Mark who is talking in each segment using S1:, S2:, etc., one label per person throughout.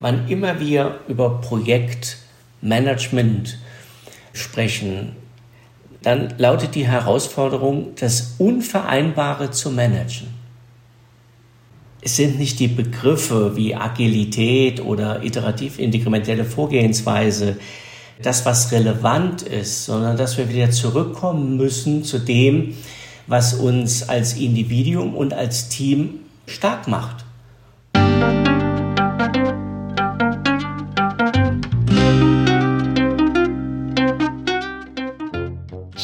S1: Wann immer wir über Projektmanagement sprechen, dann lautet die Herausforderung, das Unvereinbare zu managen. Es sind nicht die Begriffe wie Agilität oder iterativ-inkrementelle Vorgehensweise, das, was relevant ist, sondern dass wir wieder zurückkommen müssen zu dem, was uns als Individuum und als Team stark macht.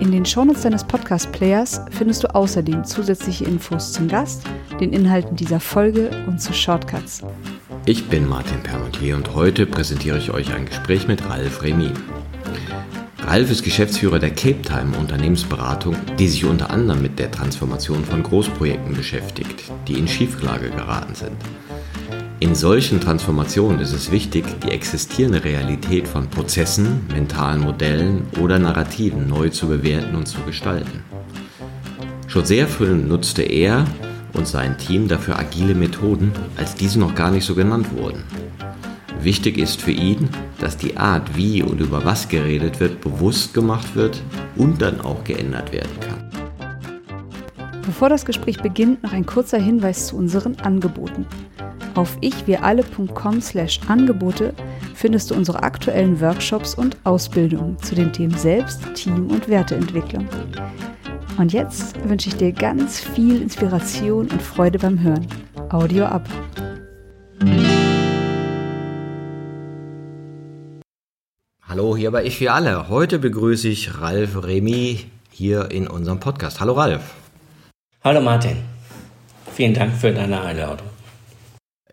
S2: In den Shownotes deines Podcast-Players findest du außerdem zusätzliche Infos zum Gast, den Inhalten dieser Folge und zu Shortcuts.
S3: Ich bin Martin Permontier und heute präsentiere ich euch ein Gespräch mit Ralf Remy. Ralf ist Geschäftsführer der Cape Time Unternehmensberatung, die sich unter anderem mit der Transformation von Großprojekten beschäftigt, die in Schieflage geraten sind. In solchen Transformationen ist es wichtig, die existierende Realität von Prozessen, mentalen Modellen oder Narrativen neu zu bewerten und zu gestalten. Schon sehr früh nutzte er und sein Team dafür agile Methoden, als diese noch gar nicht so genannt wurden. Wichtig ist für ihn, dass die Art, wie und über was geredet wird, bewusst gemacht wird und dann auch geändert werden kann.
S2: Bevor das Gespräch beginnt, noch ein kurzer Hinweis zu unseren Angeboten. Auf ichwiralle.com slash Angebote findest du unsere aktuellen Workshops und Ausbildungen zu den Themen Selbst, Team und Werteentwicklung. Und jetzt wünsche ich dir ganz viel Inspiration und Freude beim Hören. Audio ab.
S3: Hallo, hier bei Ich für alle. Heute begrüße ich Ralf Remy hier in unserem Podcast. Hallo Ralf.
S1: Hallo Martin. Vielen Dank für deine Einladung.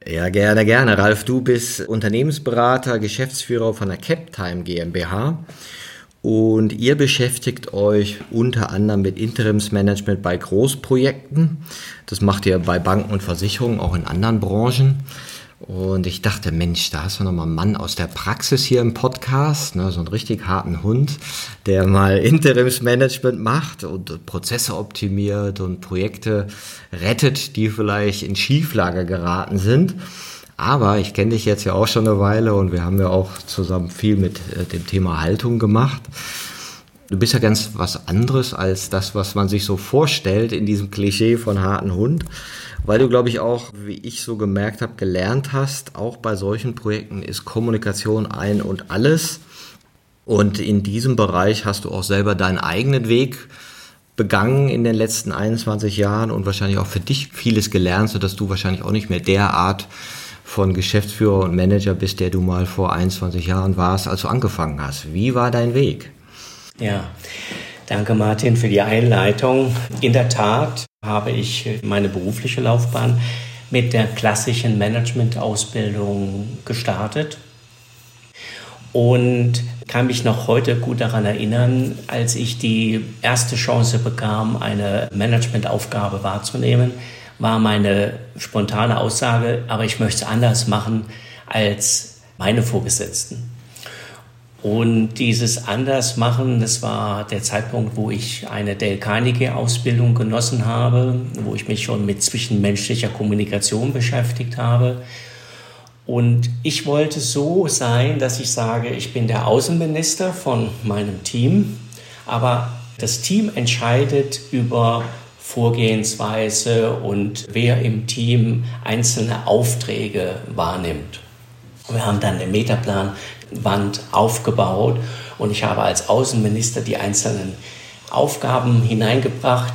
S3: Ja, gerne, gerne. Ralf, du bist Unternehmensberater, Geschäftsführer von der Captime GmbH und ihr beschäftigt euch unter anderem mit Interimsmanagement bei Großprojekten. Das macht ihr bei Banken und Versicherungen, auch in anderen Branchen. Und ich dachte, Mensch, da hast du nochmal einen Mann aus der Praxis hier im Podcast, ne, so einen richtig harten Hund, der mal Interimsmanagement macht und Prozesse optimiert und Projekte rettet, die vielleicht in Schieflage geraten sind. Aber ich kenne dich jetzt ja auch schon eine Weile und wir haben ja auch zusammen viel mit äh, dem Thema Haltung gemacht. Du bist ja ganz was anderes als das, was man sich so vorstellt in diesem Klischee von harten Hund, weil du, glaube ich, auch, wie ich so gemerkt habe, gelernt hast, auch bei solchen Projekten ist Kommunikation ein und alles. Und in diesem Bereich hast du auch selber deinen eigenen Weg begangen in den letzten 21 Jahren und wahrscheinlich auch für dich vieles gelernt, sodass du wahrscheinlich auch nicht mehr derart von Geschäftsführer und Manager bist, der du mal vor 21 Jahren warst, als du angefangen hast. Wie war dein Weg?
S1: Ja, danke Martin für die Einleitung. In der Tat habe ich meine berufliche Laufbahn mit der klassischen Management-Ausbildung gestartet und kann mich noch heute gut daran erinnern, als ich die erste Chance bekam, eine Managementaufgabe wahrzunehmen war meine spontane Aussage, aber ich möchte es anders machen als meine Vorgesetzten. Und dieses Andersmachen, das war der Zeitpunkt, wo ich eine Dale Carnegie Ausbildung genossen habe, wo ich mich schon mit zwischenmenschlicher Kommunikation beschäftigt habe. Und ich wollte so sein, dass ich sage, ich bin der Außenminister von meinem Team, aber das Team entscheidet über Vorgehensweise und wer im Team einzelne Aufträge wahrnimmt. Wir haben dann eine Metaplanwand aufgebaut und ich habe als Außenminister die einzelnen Aufgaben hineingebracht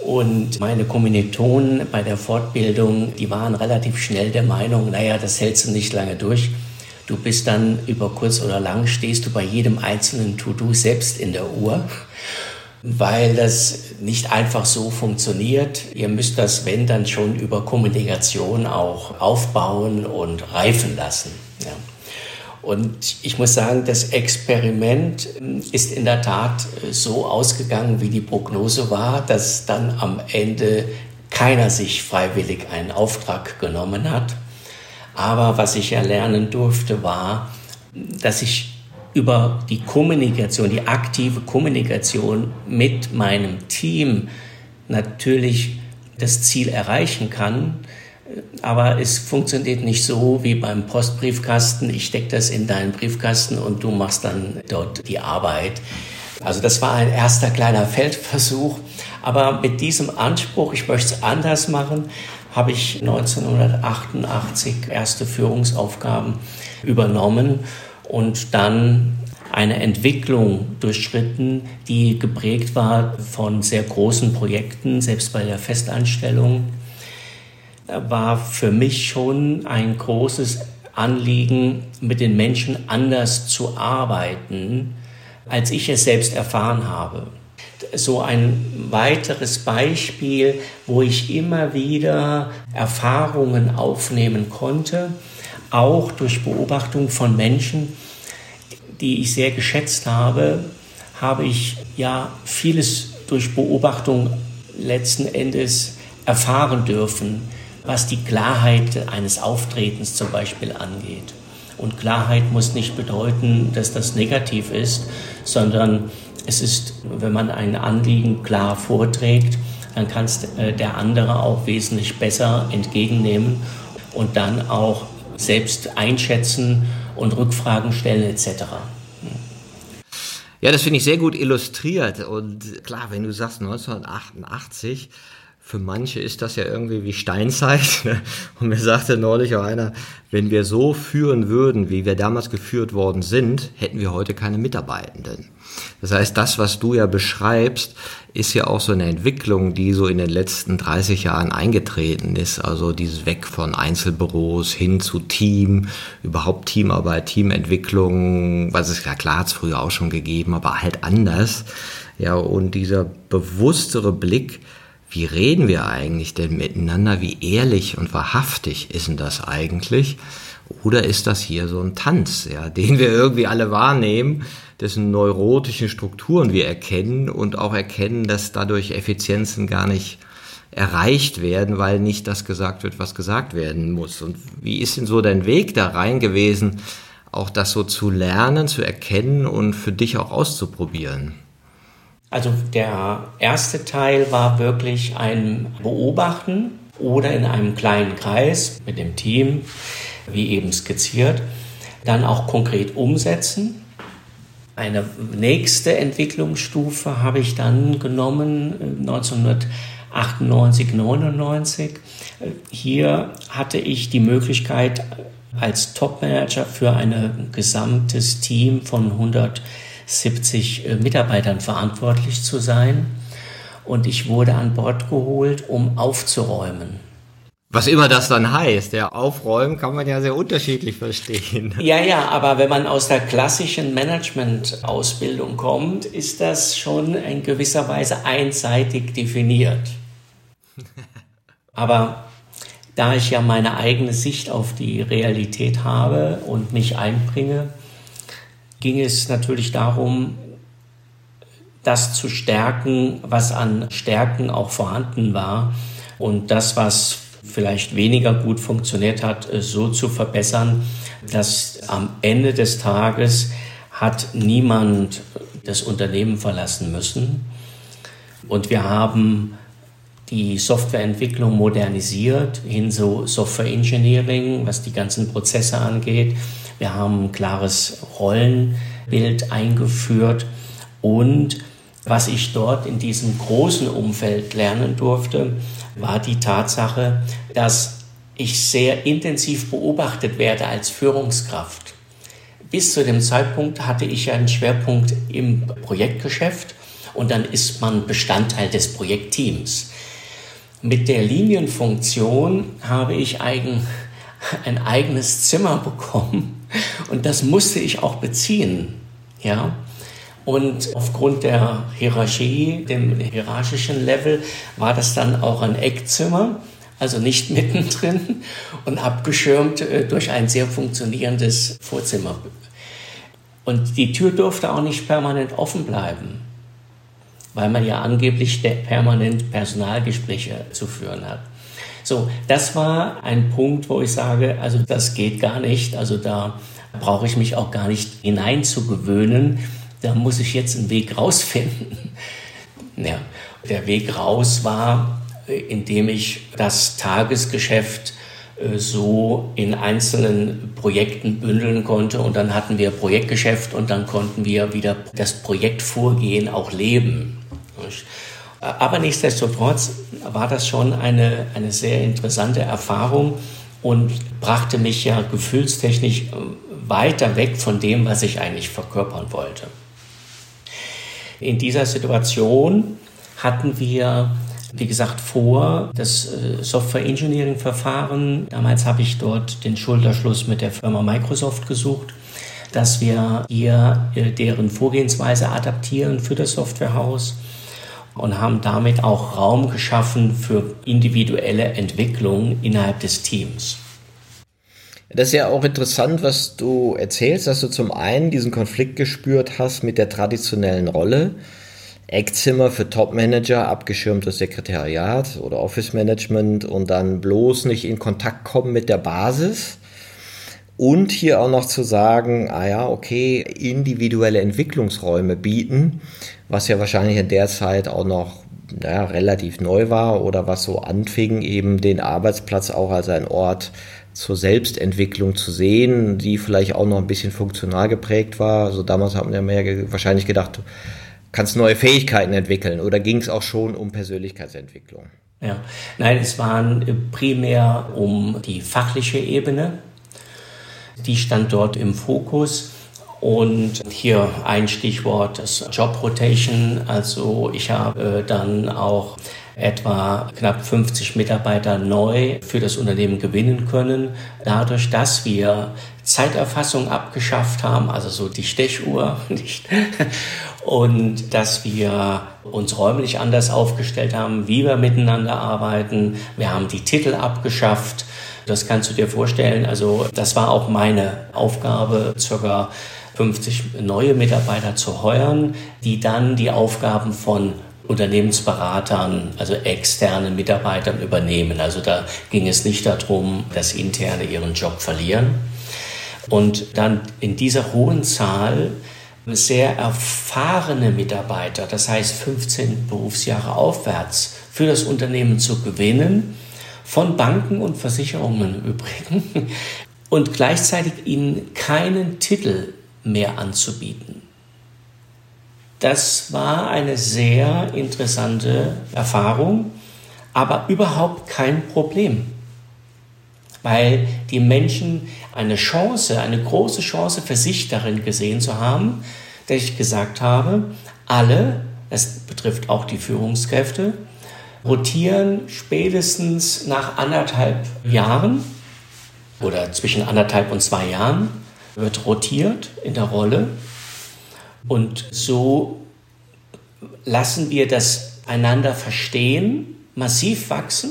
S1: und meine Kommilitonen bei der Fortbildung, die waren relativ schnell der Meinung, naja, das hältst du nicht lange durch. Du bist dann über kurz oder lang, stehst du bei jedem einzelnen To-Do selbst in der Uhr weil das nicht einfach so funktioniert. Ihr müsst das, wenn dann schon über Kommunikation auch aufbauen und reifen lassen. Ja. Und ich muss sagen, das Experiment ähm, ist in der Tat äh, so ausgegangen, wie die Prognose war, dass dann am Ende keiner sich freiwillig einen Auftrag genommen hat. Aber was ich erlernen durfte, war, dass ich über die Kommunikation, die aktive Kommunikation mit meinem Team natürlich das Ziel erreichen kann. Aber es funktioniert nicht so wie beim Postbriefkasten. Ich stecke das in deinen Briefkasten und du machst dann dort die Arbeit. Also das war ein erster kleiner Feldversuch. Aber mit diesem Anspruch, ich möchte es anders machen, habe ich 1988 erste Führungsaufgaben übernommen und dann eine Entwicklung durchschritten, die geprägt war von sehr großen Projekten, selbst bei der Festanstellung war für mich schon ein großes Anliegen, mit den Menschen anders zu arbeiten, als ich es selbst erfahren habe. So ein weiteres Beispiel, wo ich immer wieder Erfahrungen aufnehmen konnte, auch durch Beobachtung von Menschen, die ich sehr geschätzt habe, habe ich ja vieles durch Beobachtung letzten Endes erfahren dürfen, was die Klarheit eines Auftretens zum Beispiel angeht. Und Klarheit muss nicht bedeuten, dass das negativ ist, sondern es ist, wenn man ein Anliegen klar vorträgt, dann kann es äh, der andere auch wesentlich besser entgegennehmen und dann auch selbst einschätzen und Rückfragen stellen etc.
S3: Ja, das finde ich sehr gut illustriert. Und klar, wenn du sagst 1988, für manche ist das ja irgendwie wie Steinzeit. Ne? Und mir sagte neulich auch einer, wenn wir so führen würden, wie wir damals geführt worden sind, hätten wir heute keine Mitarbeitenden. Das heißt, das, was du ja beschreibst, ist ja auch so eine Entwicklung, die so in den letzten 30 Jahren eingetreten ist. Also dieses Weg von Einzelbüros hin zu Team, überhaupt Teamarbeit, Teamentwicklung, was es ja klar hat es früher auch schon gegeben, aber halt anders. Ja, und dieser bewusstere Blick, wie reden wir eigentlich denn miteinander? Wie ehrlich und wahrhaftig ist denn das eigentlich? Oder ist das hier so ein Tanz, ja, den wir irgendwie alle wahrnehmen, dessen neurotischen Strukturen wir erkennen und auch erkennen, dass dadurch Effizienzen gar nicht erreicht werden, weil nicht das gesagt wird, was gesagt werden muss. Und wie ist denn so dein Weg da rein gewesen, auch das so zu lernen, zu erkennen und für dich auch auszuprobieren?
S1: Also der erste Teil war wirklich ein Beobachten oder in einem kleinen Kreis mit dem Team, wie eben skizziert, dann auch konkret umsetzen. Eine nächste Entwicklungsstufe habe ich dann genommen 1998, 99. Hier hatte ich die Möglichkeit als Topmanager für ein gesamtes Team von 100 70 äh, Mitarbeitern verantwortlich zu sein. Und ich wurde an Bord geholt, um aufzuräumen.
S3: Was immer das dann heißt, ja, aufräumen kann man ja sehr unterschiedlich verstehen.
S1: Ja, ja, aber wenn man aus der klassischen Management-Ausbildung kommt, ist das schon in gewisser Weise einseitig definiert. Aber da ich ja meine eigene Sicht auf die Realität habe und mich einbringe, ging es natürlich darum, das zu stärken, was an Stärken auch vorhanden war und das, was vielleicht weniger gut funktioniert hat, äh, so zu verbessern, dass am Ende des Tages hat niemand das Unternehmen verlassen müssen. Und wir haben die Softwareentwicklung modernisiert hin zu Software Engineering, was die ganzen Prozesse angeht. Wir haben ein klares Rollenbild eingeführt und was ich dort in diesem großen Umfeld lernen durfte, war die Tatsache, dass ich sehr intensiv beobachtet werde als Führungskraft. Bis zu dem Zeitpunkt hatte ich einen Schwerpunkt im Projektgeschäft und dann ist man Bestandteil des Projektteams. Mit der Linienfunktion habe ich ein, ein eigenes Zimmer bekommen und das musste ich auch beziehen. Ja? Und aufgrund der Hierarchie, dem hierarchischen Level, war das dann auch ein Eckzimmer, also nicht mittendrin und abgeschirmt äh, durch ein sehr funktionierendes Vorzimmer. Und die Tür durfte auch nicht permanent offen bleiben, weil man ja angeblich permanent Personalgespräche zu führen hat. So, das war ein Punkt, wo ich sage, also das geht gar nicht. Also da brauche ich mich auch gar nicht hineinzugewöhnen. Da muss ich jetzt einen Weg rausfinden. Ja, der Weg raus war, indem ich das Tagesgeschäft äh, so in einzelnen Projekten bündeln konnte und dann hatten wir Projektgeschäft und dann konnten wir wieder das Projektvorgehen auch leben. Aber nichtsdestotrotz war das schon eine, eine sehr interessante Erfahrung und brachte mich ja gefühlstechnisch äh, weiter weg von dem, was ich eigentlich verkörpern wollte. In dieser Situation hatten wir, wie gesagt, vor das äh, Software Engineering Verfahren. Damals habe ich dort den Schulterschluss mit der Firma Microsoft gesucht, dass wir hier äh, deren Vorgehensweise adaptieren für das Softwarehaus und haben damit auch Raum geschaffen für individuelle Entwicklung innerhalb des Teams.
S3: Das ist ja auch interessant, was du erzählst, dass du zum einen diesen Konflikt gespürt hast mit der traditionellen Rolle. Eckzimmer für Topmanager, abgeschirmtes Sekretariat oder Office Management und dann bloß nicht in Kontakt kommen mit der Basis. Und hier auch noch zu sagen, ah ja, okay, individuelle Entwicklungsräume bieten, was ja wahrscheinlich in der Zeit auch noch naja, relativ neu war oder was so anfing, eben den Arbeitsplatz auch als ein Ort zur Selbstentwicklung zu sehen, die vielleicht auch noch ein bisschen funktional geprägt war. Also damals man ja mehr wahrscheinlich gedacht, du kannst neue Fähigkeiten entwickeln oder ging es auch schon um Persönlichkeitsentwicklung?
S1: Ja, nein, es waren primär um die fachliche Ebene, die stand dort im Fokus. Und hier ein Stichwort, das Job Rotation. Also ich habe dann auch etwa knapp 50 Mitarbeiter neu für das Unternehmen gewinnen können, dadurch, dass wir Zeiterfassung abgeschafft haben, also so die Stechuhr nicht, und dass wir uns räumlich anders aufgestellt haben, wie wir miteinander arbeiten. Wir haben die Titel abgeschafft. Das kannst du dir vorstellen. Also das war auch meine Aufgabe, circa 50 neue Mitarbeiter zu heuern, die dann die Aufgaben von Unternehmensberatern, also externen Mitarbeitern übernehmen. Also da ging es nicht darum, dass Interne ihren Job verlieren. Und dann in dieser hohen Zahl sehr erfahrene Mitarbeiter, das heißt 15 Berufsjahre aufwärts, für das Unternehmen zu gewinnen, von Banken und Versicherungen im Übrigen, und gleichzeitig ihnen keinen Titel mehr anzubieten. Das war eine sehr interessante Erfahrung, aber überhaupt kein Problem, weil die Menschen eine Chance, eine große Chance für sich darin gesehen zu haben, dass ich gesagt habe, alle, das betrifft auch die Führungskräfte, rotieren spätestens nach anderthalb Jahren oder zwischen anderthalb und zwei Jahren wird rotiert in der Rolle und so lassen wir das einander verstehen massiv wachsen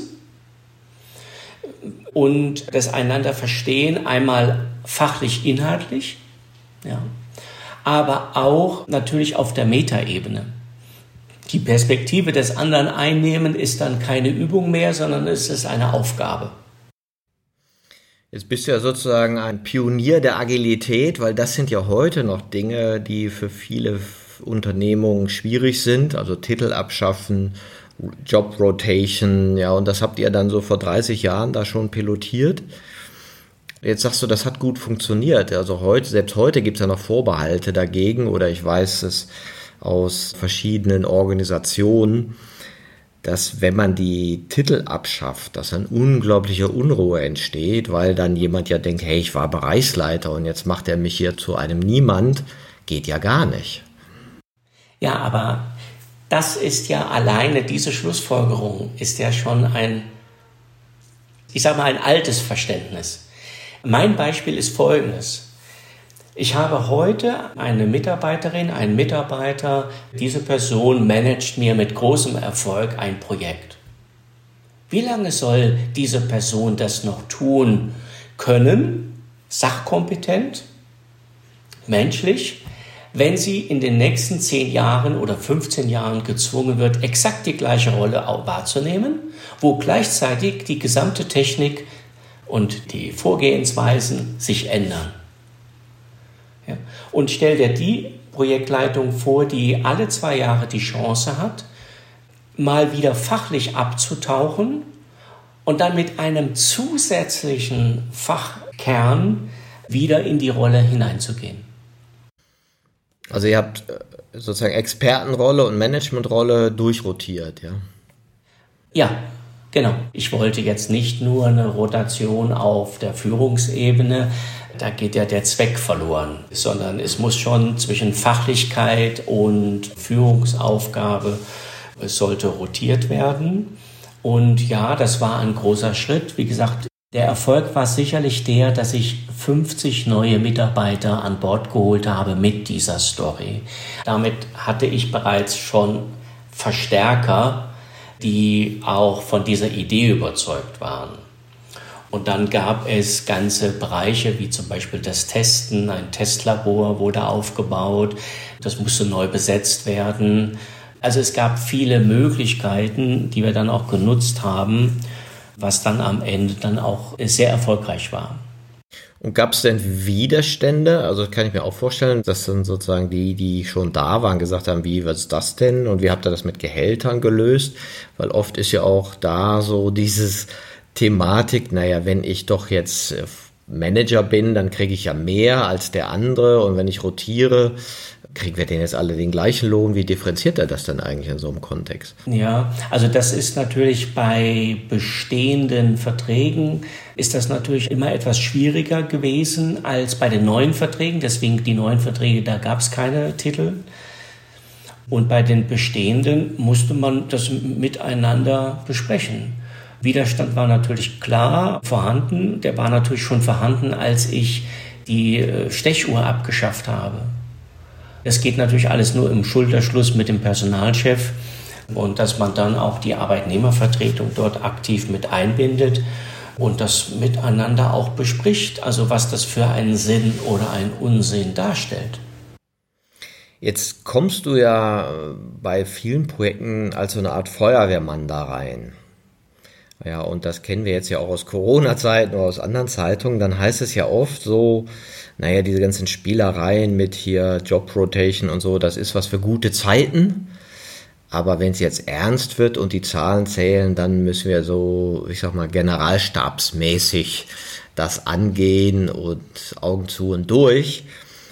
S1: und das einander verstehen einmal fachlich inhaltlich, ja, aber auch natürlich auf der Metaebene. Die Perspektive des anderen einnehmen ist dann keine Übung mehr, sondern es ist eine Aufgabe.
S3: Jetzt bist du ja sozusagen ein Pionier der Agilität, weil das sind ja heute noch Dinge, die für viele Unternehmungen schwierig sind, also Titel abschaffen, Job Rotation, ja, und das habt ihr dann so vor 30 Jahren da schon pilotiert. Jetzt sagst du, das hat gut funktioniert. Also heute, selbst heute gibt es ja noch Vorbehalte dagegen oder ich weiß es aus verschiedenen Organisationen dass wenn man die Titel abschafft, dass eine unglaubliche Unruhe entsteht, weil dann jemand ja denkt, hey, ich war Bereichsleiter und jetzt macht er mich hier zu einem Niemand, geht ja gar nicht.
S1: Ja, aber das ist ja alleine, diese Schlussfolgerung ist ja schon ein, ich sage mal, ein altes Verständnis. Mein Beispiel ist folgendes. Ich habe heute eine Mitarbeiterin, einen Mitarbeiter, diese Person managt mir mit großem Erfolg ein Projekt. Wie lange soll diese Person das noch tun können? Sachkompetent, menschlich, wenn sie in den nächsten 10 Jahren oder 15 Jahren gezwungen wird, exakt die gleiche Rolle wahrzunehmen, wo gleichzeitig die gesamte Technik und die Vorgehensweisen sich ändern. Und stell dir die Projektleitung vor, die alle zwei Jahre die Chance hat, mal wieder fachlich abzutauchen und dann mit einem zusätzlichen Fachkern wieder in die Rolle hineinzugehen.
S3: Also ihr habt äh, sozusagen Expertenrolle und Managementrolle durchrotiert, ja?
S1: Ja, genau. Ich wollte jetzt nicht nur eine Rotation auf der Führungsebene, da geht ja der Zweck verloren, sondern es muss schon zwischen Fachlichkeit und Führungsaufgabe, es sollte rotiert werden. Und ja, das war ein großer Schritt. Wie gesagt, der Erfolg war sicherlich der, dass ich 50 neue Mitarbeiter an Bord geholt habe mit dieser Story. Damit hatte ich bereits schon Verstärker, die auch von dieser Idee überzeugt waren. Und dann gab es ganze Bereiche, wie zum Beispiel das Testen. Ein Testlabor wurde aufgebaut. Das musste neu besetzt werden. Also es gab viele Möglichkeiten, die wir dann auch genutzt haben was dann am Ende dann auch sehr erfolgreich war.
S3: Und gab es denn Widerstände? Also kann ich mir auch vorstellen, dass dann sozusagen die, die schon da waren, gesagt haben, wie, was ist das denn? Und wie habt ihr das mit Gehältern gelöst? Weil oft ist ja auch da so dieses Thematik, naja, wenn ich doch jetzt äh, Manager bin, dann kriege ich ja mehr als der andere. Und wenn ich rotiere, kriegen wir denn jetzt alle den gleichen Lohn? Wie differenziert er das denn eigentlich in so einem Kontext?
S1: Ja, also das ist natürlich bei bestehenden Verträgen ist das natürlich immer etwas schwieriger gewesen als bei den neuen Verträgen. Deswegen die neuen Verträge, da gab es keine Titel. Und bei den bestehenden musste man das miteinander besprechen. Widerstand war natürlich klar vorhanden. Der war natürlich schon vorhanden, als ich die äh, Stechuhr abgeschafft habe. Es geht natürlich alles nur im Schulterschluss mit dem Personalchef und dass man dann auch die Arbeitnehmervertretung dort aktiv mit einbindet und das miteinander auch bespricht, also was das für einen Sinn oder einen Unsinn darstellt.
S3: Jetzt kommst du ja bei vielen Projekten als so eine Art Feuerwehrmann da rein. Ja, und das kennen wir jetzt ja auch aus Corona-Zeiten oder aus anderen Zeitungen. Dann heißt es ja oft so, naja, diese ganzen Spielereien mit hier Job Rotation und so, das ist was für gute Zeiten. Aber wenn es jetzt ernst wird und die Zahlen zählen, dann müssen wir so, ich sag mal, generalstabsmäßig das angehen und Augen zu und durch.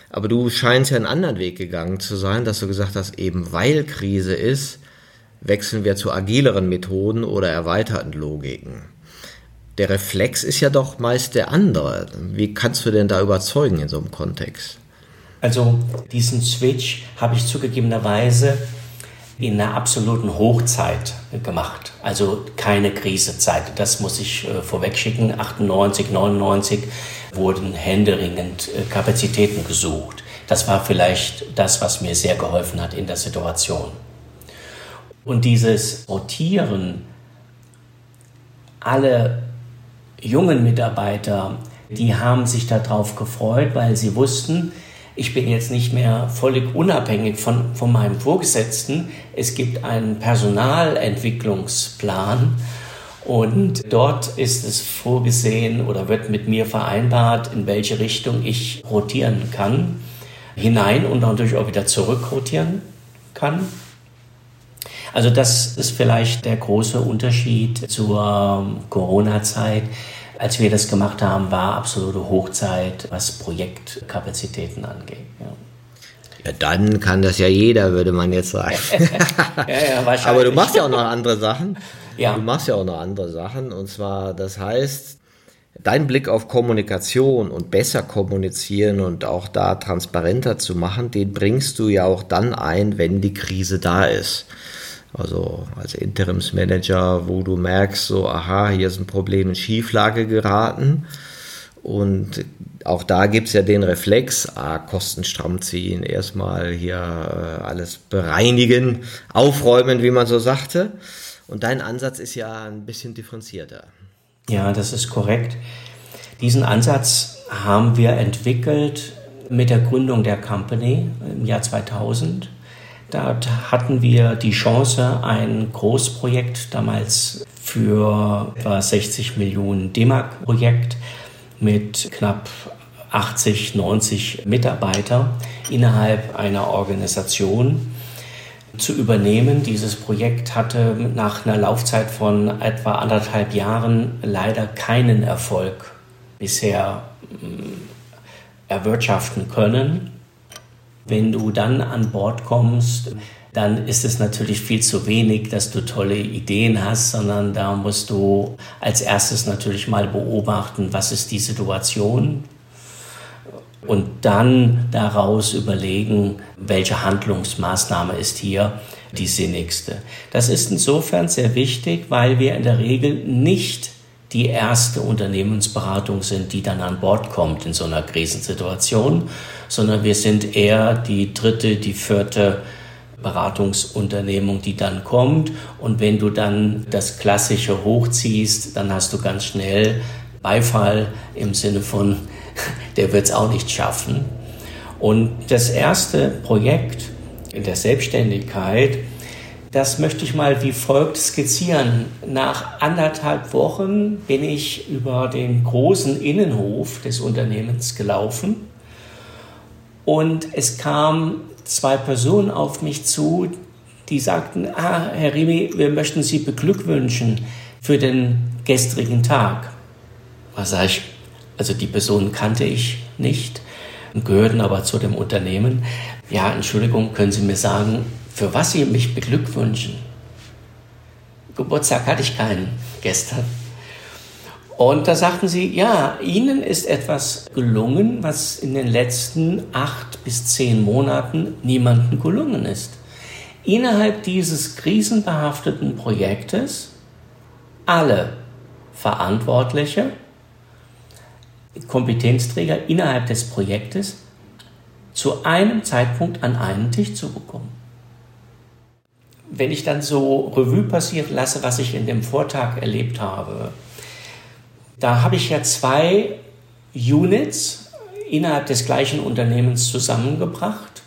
S3: Aber du scheinst ja einen anderen Weg gegangen zu sein, dass du gesagt hast, eben weil Krise ist, wechseln wir zu agileren Methoden oder erweiterten Logiken der Reflex ist ja doch meist der andere. Wie kannst du denn da überzeugen in so einem Kontext?
S1: Also diesen Switch habe ich zugegebenerweise in einer absoluten Hochzeit gemacht. Also keine Krisezeit. Das muss ich äh, vorwegschicken. 98, 99 wurden händeringend äh, Kapazitäten gesucht. Das war vielleicht das, was mir sehr geholfen hat in der Situation. Und dieses Rotieren, alle jungen Mitarbeiter, die haben sich darauf gefreut, weil sie wussten, ich bin jetzt nicht mehr völlig unabhängig von, von meinem Vorgesetzten. Es gibt einen Personalentwicklungsplan und dort ist es vorgesehen oder wird mit mir vereinbart, in welche Richtung ich rotieren kann, hinein und natürlich auch wieder zurück rotieren kann. Also das ist vielleicht der große Unterschied zur Corona-Zeit. Als wir das gemacht haben, war absolute Hochzeit, was Projektkapazitäten angeht. Ja.
S3: Ja, dann kann das ja jeder, würde man jetzt sagen. ja, ja, Aber du machst ja auch noch andere Sachen. Ja. Du machst ja auch noch andere Sachen. Und zwar, das heißt, dein Blick auf Kommunikation und besser kommunizieren und auch da transparenter zu machen, den bringst du ja auch dann ein, wenn die Krise da ist. Also als Interimsmanager, wo du merkst, so, aha, hier ist ein Problem in Schieflage geraten. Und Auch da gibt es ja den Reflex, ah, Kosten stramm ziehen, erstmal hier äh, alles bereinigen, aufräumen, wie man so sagte. Und dein Ansatz ist ja ein bisschen differenzierter.
S1: Ja, das ist korrekt. Diesen Ansatz haben wir entwickelt mit der Gründung der Company im Jahr 2000. Dort hatten wir die Chance, ein Großprojekt damals für etwa 60 Millionen D-Mark Projekt mit knapp 80, 90 Mitarbeiter innerhalb einer Organisation zu übernehmen. Dieses Projekt hatte nach einer Laufzeit von etwa anderthalb Jahren leider keinen Erfolg bisher mm, erwirtschaften können. Wenn du dann an Bord kommst, dann ist es natürlich viel zu wenig, dass du tolle Ideen hast, sondern da musst du als erstes natürlich mal beobachten, was ist die Situation und dann daraus überlegen, welche Handlungsmaßnahme ist hier die sinnigste. Das ist insofern sehr wichtig, weil wir in der Regel nicht die erste Unternehmensberatung sind, die dann an Bord kommt in so einer Krisensituation, sondern wir sind eher die dritte, die vierte Beratungsunternehmung, die dann kommt. Und wenn du dann das Klassische hochziehst, dann hast du ganz schnell Beifall im Sinne von, der wird es auch nicht schaffen. Und das erste Projekt in der Selbstständigkeit, das möchte ich mal wie folgt skizzieren. Nach anderthalb Wochen bin ich über den großen Innenhof des Unternehmens gelaufen und es kamen zwei Personen auf mich zu, die sagten, ah, Herr Rimi, wir möchten Sie beglückwünschen für den gestrigen Tag. Was sage ich? Also die Personen kannte ich nicht gehörten aber zu dem Unternehmen. Ja, Entschuldigung, können Sie mir sagen, für was Sie mich beglückwünschen? Geburtstag hatte ich keinen gestern. Und da sagten sie, ja, Ihnen ist etwas gelungen, was in den letzten acht bis zehn Monaten niemandem gelungen ist. Innerhalb dieses krisenbehafteten Projektes alle Verantwortliche, Kompetenzträger innerhalb des Projektes zu einem Zeitpunkt an einen Tisch zu bekommen. Wenn ich dann so Revue passieren lasse, was ich in dem Vortag erlebt habe, da habe ich ja zwei Units innerhalb des gleichen Unternehmens zusammengebracht.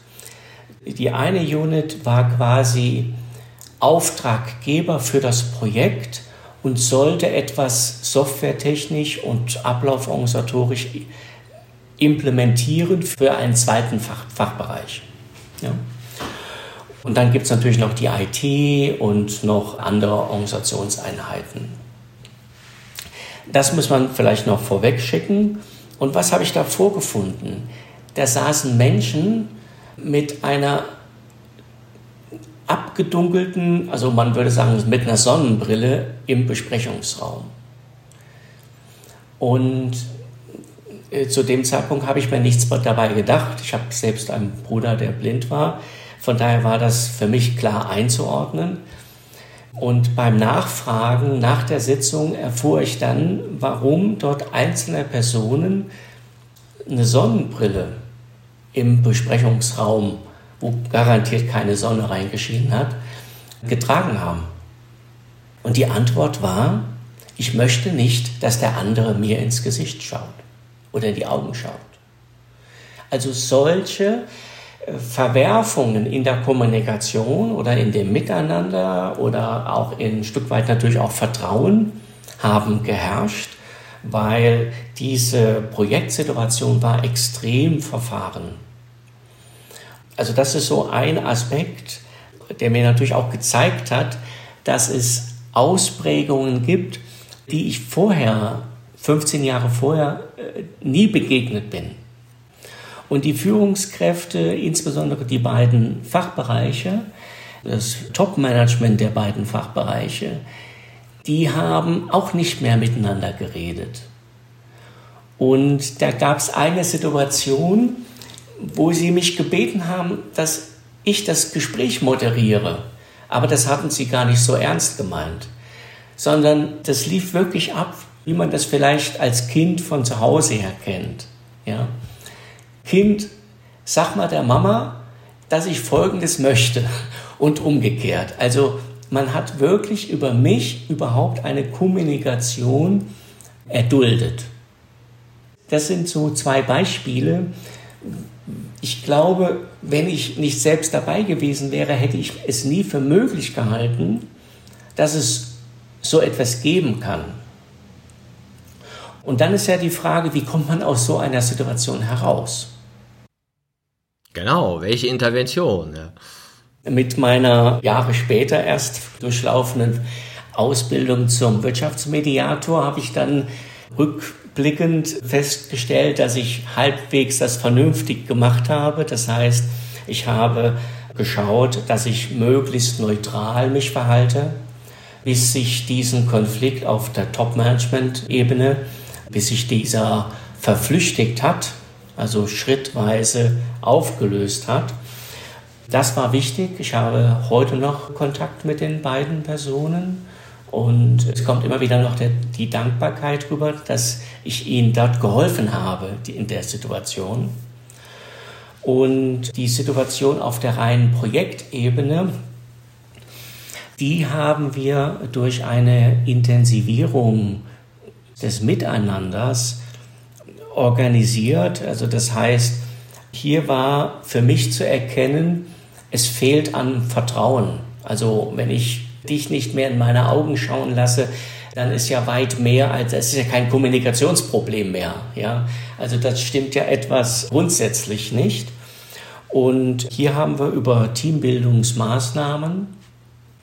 S1: Die eine Unit war quasi Auftraggeber für das Projekt und sollte etwas softwaretechnisch und ablauforganisatorisch implementieren für einen zweiten Fach, Fachbereich. Ja. Und dann gibt es natürlich noch die IT und noch andere Organisationseinheiten. Das muss man vielleicht noch vorweg schicken. Und was habe ich da vorgefunden? Da saßen Menschen mit einer abgedunkelten, also man würde sagen mit einer Sonnenbrille im Besprechungsraum. Und äh, zu dem Zeitpunkt habe ich mir nichts dabei gedacht. Ich habe selbst einen Bruder, der blind war. Von daher war das für mich klar einzuordnen. Und beim Nachfragen nach der Sitzung erfuhr ich dann, warum dort einzelne Personen eine Sonnenbrille im Besprechungsraum, wo garantiert keine Sonne reingeschienen hat, getragen haben. Und die Antwort war, ich möchte nicht, dass der andere mir ins Gesicht schaut oder in die Augen schaut. Also solche Verwerfungen in der Kommunikation oder in dem Miteinander oder auch ein Stück weit natürlich auch Vertrauen haben geherrscht, weil diese Projektsituation war extrem verfahren. Also das ist so ein Aspekt, der mir natürlich auch gezeigt hat, dass es Ausprägungen gibt, die ich vorher, 15 Jahre vorher, äh, nie begegnet bin. Und die Führungskräfte, insbesondere die beiden Fachbereiche, das Top-Management der beiden Fachbereiche, die haben auch nicht mehr miteinander geredet. Und da gab es eine Situation, wo sie mich gebeten haben, dass ich das Gespräch moderiere. Aber das hatten sie gar nicht so ernst gemeint, sondern das lief wirklich ab, wie man das vielleicht als Kind von zu Hause her kennt. Ja? Kind, sag mal der Mama, dass ich Folgendes möchte und umgekehrt. Also man hat wirklich über mich überhaupt eine Kommunikation erduldet. Das sind so zwei Beispiele. Ich glaube, wenn ich nicht selbst dabei gewesen wäre, hätte ich es nie für möglich gehalten, dass es so etwas geben kann. Und dann ist ja die Frage, wie kommt man aus so einer Situation heraus?
S3: Genau, welche Intervention? Ja.
S1: Mit meiner Jahre später erst durchlaufenden Ausbildung zum Wirtschaftsmediator habe ich dann rückblickend festgestellt, dass ich halbwegs das vernünftig gemacht habe. Das heißt, ich habe geschaut, dass ich möglichst neutral mich verhalte, bis sich diesen Konflikt auf der Top-Management-Ebene, bis sich dieser verflüchtigt hat, also schrittweise aufgelöst hat. Das war wichtig. Ich habe heute noch Kontakt mit den beiden Personen und es kommt immer wieder noch der, die Dankbarkeit rüber, dass ich ihnen dort geholfen habe in der Situation. Und die Situation auf der reinen Projektebene, die haben wir durch eine Intensivierung des Miteinanders organisiert. Also das heißt, hier war für mich zu erkennen, es fehlt an Vertrauen. Also wenn ich dich nicht mehr in meine Augen schauen lasse, dann ist ja weit mehr als, es ist ja kein Kommunikationsproblem mehr, ja. Also das stimmt ja etwas grundsätzlich nicht. Und hier haben wir über Teambildungsmaßnahmen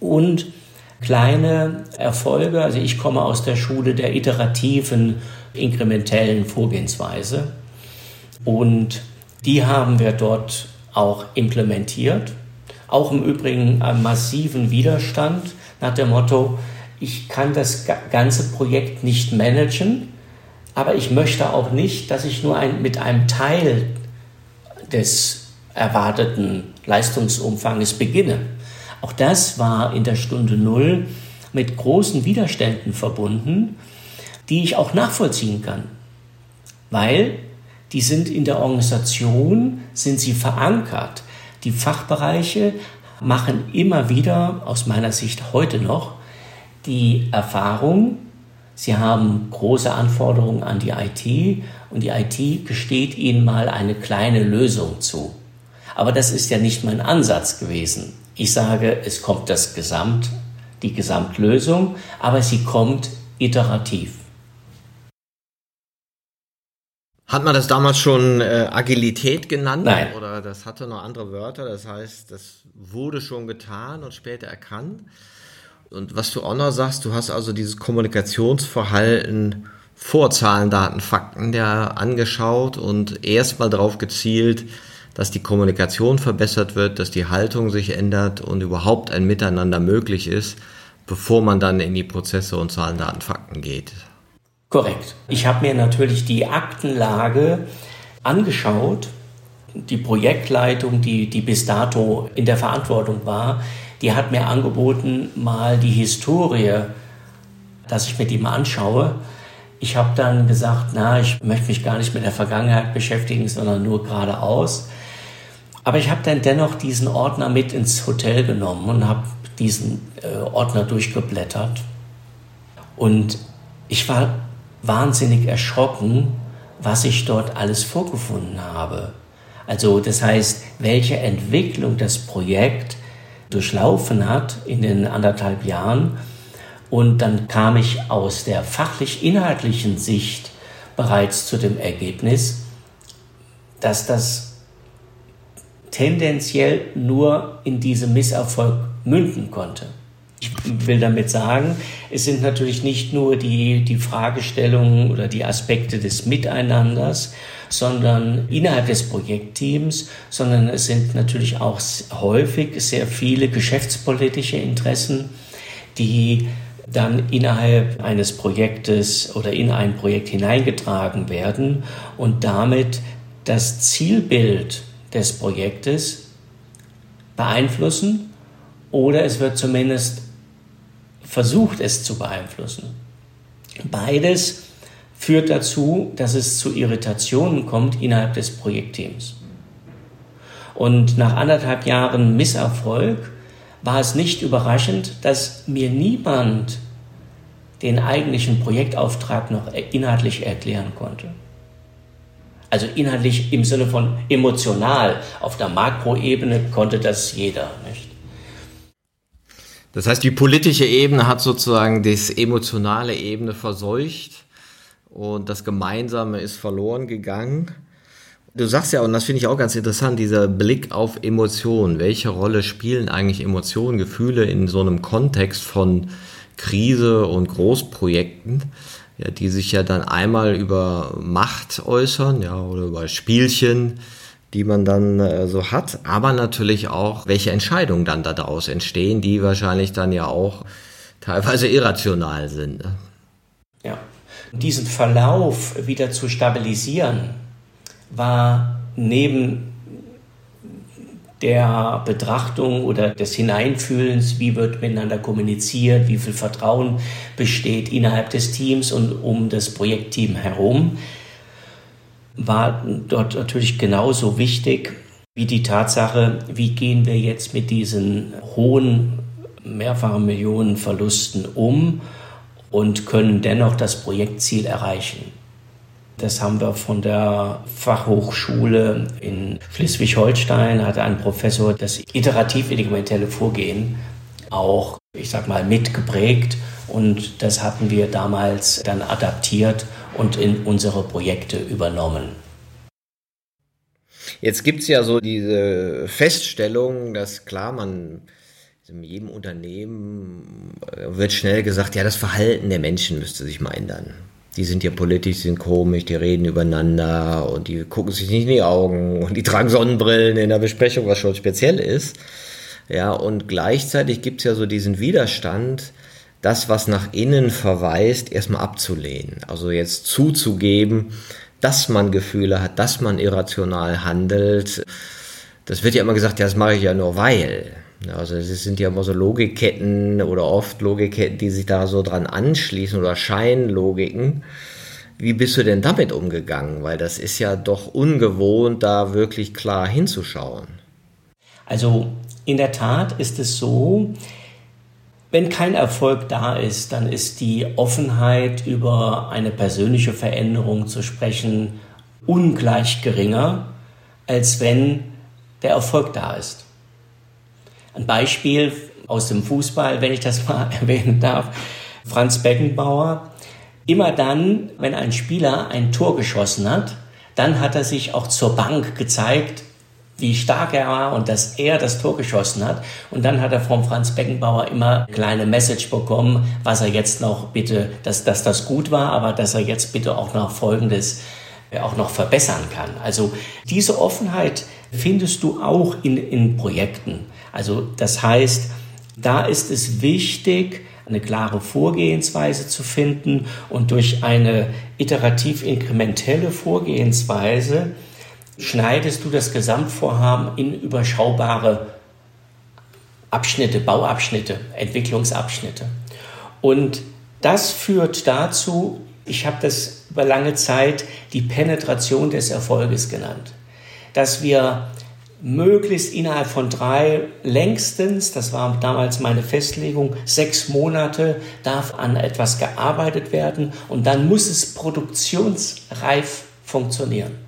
S1: und kleine Erfolge, also ich komme aus der Schule der iterativen, inkrementellen Vorgehensweise und die haben wir dort auch implementiert. Auch im Übrigen einen massiven Widerstand nach dem Motto, ich kann das ganze Projekt nicht managen, aber ich möchte auch nicht, dass ich nur ein, mit einem Teil des erwarteten Leistungsumfanges beginne. Auch das war in der Stunde Null mit großen Widerständen verbunden, die ich auch nachvollziehen kann, weil die sind in der Organisation, sind sie verankert. Die Fachbereiche machen immer wieder, aus meiner Sicht heute noch, die Erfahrung, sie haben große Anforderungen an die IT und die IT gesteht ihnen mal eine kleine Lösung zu. Aber das ist ja nicht mein Ansatz gewesen. Ich sage, es kommt das Gesamt, die Gesamtlösung, aber sie kommt iterativ.
S3: Hat man das damals schon äh, Agilität genannt?
S1: Nein.
S3: Oder das hatte noch andere Wörter? Das heißt, das wurde schon getan und später erkannt. Und was du auch noch sagst, du hast also dieses Kommunikationsverhalten vor Zahlen, Daten, Fakten ja angeschaut und erstmal darauf gezielt, dass die Kommunikation verbessert wird, dass die Haltung sich ändert und überhaupt ein Miteinander möglich ist, bevor man dann in die Prozesse und Zahlen, Daten, Fakten geht.
S1: Korrekt. Ich habe mir natürlich die Aktenlage angeschaut. Die Projektleitung, die, die bis dato in der Verantwortung war, die hat mir angeboten, mal die Historie, dass ich mir die mal anschaue. Ich habe dann gesagt, na, ich möchte mich gar nicht mit der Vergangenheit beschäftigen, sondern nur geradeaus. Aber ich habe dann dennoch diesen Ordner mit ins Hotel genommen und habe diesen äh, Ordner durchgeblättert. Und ich war wahnsinnig erschrocken, was ich dort alles vorgefunden habe. Also das heißt, welche Entwicklung das Projekt durchlaufen hat in den anderthalb Jahren. Und dann kam ich aus der fachlich-inhaltlichen Sicht bereits zu dem Ergebnis, dass das tendenziell nur in diesem Misserfolg münden konnte. Ich will damit sagen, es sind natürlich nicht nur die, die Fragestellungen oder die Aspekte des Miteinanders, sondern innerhalb des Projektteams, sondern es sind natürlich auch häufig sehr viele geschäftspolitische Interessen, die dann innerhalb eines Projektes oder in ein Projekt hineingetragen werden und damit das Zielbild des Projektes beeinflussen oder es wird zumindest versucht, es zu beeinflussen. Beides führt dazu, dass es zu Irritationen kommt innerhalb des Projektteams. Und nach anderthalb Jahren Misserfolg war es nicht überraschend, dass mir niemand den eigentlichen Projektauftrag noch inhaltlich erklären konnte. Also inhaltlich im Sinne von emotional. Auf der Makroebene konnte das jeder, nicht?
S3: Das heißt, die politische Ebene hat sozusagen das emotionale Ebene verseucht und das Gemeinsame ist verloren gegangen. Du sagst ja, und das finde ich auch ganz interessant, dieser Blick auf Emotionen. Welche Rolle spielen eigentlich Emotionen, Gefühle in so einem Kontext von Krise und Großprojekten? ja, die sich ja dann einmal über Macht äußern, ja, oder über Spielchen, die man dann äh, so hat, aber natürlich auch, welche Entscheidungen dann daraus entstehen, die wahrscheinlich dann ja auch teilweise irrational sind. Ne?
S1: Ja, diesen Verlauf wieder zu stabilisieren, war neben der Betrachtung oder des Hineinfühlens, wie wird miteinander kommuniziert, wie viel Vertrauen besteht innerhalb des Teams und um das Projektteam herum, war dort natürlich genauso wichtig wie die Tatsache, wie gehen wir jetzt mit diesen hohen mehrfachen Millionen Verlusten um und können dennoch das Projektziel erreichen. Das haben wir von der Fachhochschule in Schleswig-Holstein, hat ein Professor das iterativ-instrumentelle Vorgehen auch, ich sag mal, mitgeprägt. Und das hatten wir damals dann adaptiert und in unsere Projekte übernommen.
S3: Jetzt gibt es ja so diese Feststellung, dass klar, man in jedem Unternehmen wird schnell gesagt, ja, das Verhalten der Menschen müsste sich mal ändern die sind ja politisch, sind komisch, die reden übereinander und die gucken sich nicht in die Augen und die tragen Sonnenbrillen in der Besprechung, was schon speziell ist. Ja, und gleichzeitig gibt es ja so diesen Widerstand, das, was nach innen verweist, erstmal abzulehnen. Also jetzt zuzugeben, dass man Gefühle hat, dass man irrational handelt. Das wird ja immer gesagt, ja, das mache ich ja nur weil. Also es sind ja immer so Logikketten oder oft Logikketten, die sich da so dran anschließen oder Scheinlogiken. Wie bist du denn damit umgegangen? Weil das ist ja doch ungewohnt, da wirklich klar hinzuschauen.
S1: Also in der Tat ist es so, wenn kein Erfolg da ist, dann ist die Offenheit über eine persönliche Veränderung zu sprechen ungleich geringer, als wenn der Erfolg da ist. Ein Beispiel aus dem Fußball, wenn ich das mal erwähnen darf. Franz Beckenbauer. Immer dann, wenn ein Spieler ein Tor geschossen hat, dann hat er sich auch zur Bank gezeigt, wie stark er war und dass er das Tor geschossen hat. Und dann hat er vom Franz Beckenbauer immer eine kleine Message bekommen, was er jetzt noch bitte, dass, dass das gut war, aber dass er jetzt bitte auch noch Folgendes äh, auch noch verbessern kann. Also diese Offenheit findest du auch in, in Projekten. Also das heißt, da ist es wichtig, eine klare Vorgehensweise zu finden und durch eine iterativ-inkrementelle Vorgehensweise schneidest du das Gesamtvorhaben in überschaubare Abschnitte, Bauabschnitte, Entwicklungsabschnitte. Und das führt dazu, ich habe das über lange Zeit die Penetration des Erfolges genannt, dass wir möglichst innerhalb von drei, längstens, das war damals meine Festlegung, sechs Monate darf an etwas gearbeitet werden und dann muss es produktionsreif funktionieren.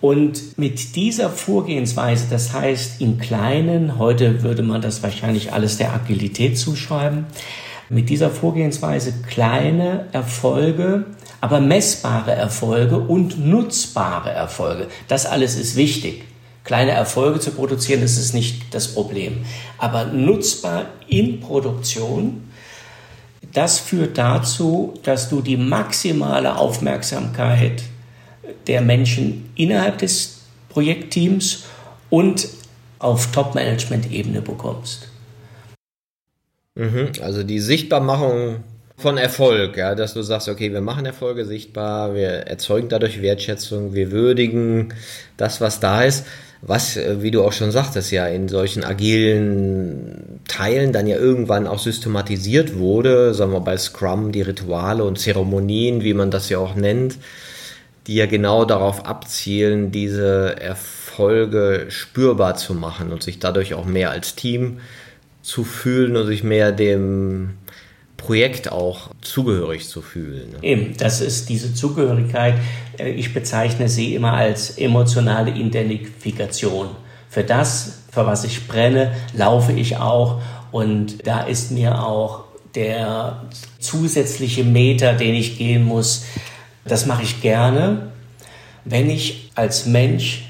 S1: Und mit dieser Vorgehensweise, das heißt im Kleinen, heute würde man das wahrscheinlich alles der Agilität zuschreiben, mit dieser Vorgehensweise kleine Erfolge aber messbare Erfolge und nutzbare Erfolge. Das alles ist wichtig. Kleine Erfolge zu produzieren, das ist nicht das Problem. Aber nutzbar in Produktion, das führt dazu, dass du die maximale Aufmerksamkeit der Menschen innerhalb des Projektteams und auf Top-Management-Ebene bekommst.
S3: Mhm, also die Sichtbarmachung von Erfolg, ja, dass du sagst, okay, wir machen Erfolge sichtbar, wir erzeugen dadurch Wertschätzung, wir würdigen das, was da ist. was, äh, wie du auch schon sagtest, ja in solchen agilen Teilen dann ja irgendwann auch systematisiert wurde, sagen wir bei Scrum, die Rituale und Zeremonien, wie man das ja auch nennt, die ja genau darauf abzielen, diese Erfolge spürbar zu machen und sich dadurch auch mehr als Team zu fühlen und sich mehr dem Projekt auch zugehörig zu fühlen.
S1: Ne? Eben, das ist diese Zugehörigkeit. Äh, ich bezeichne sie immer als emotionale Identifikation. Für das, für was ich brenne, laufe ich auch. Und da ist mir auch der zusätzliche Meter, den ich gehen muss, das mache ich gerne, wenn ich als Mensch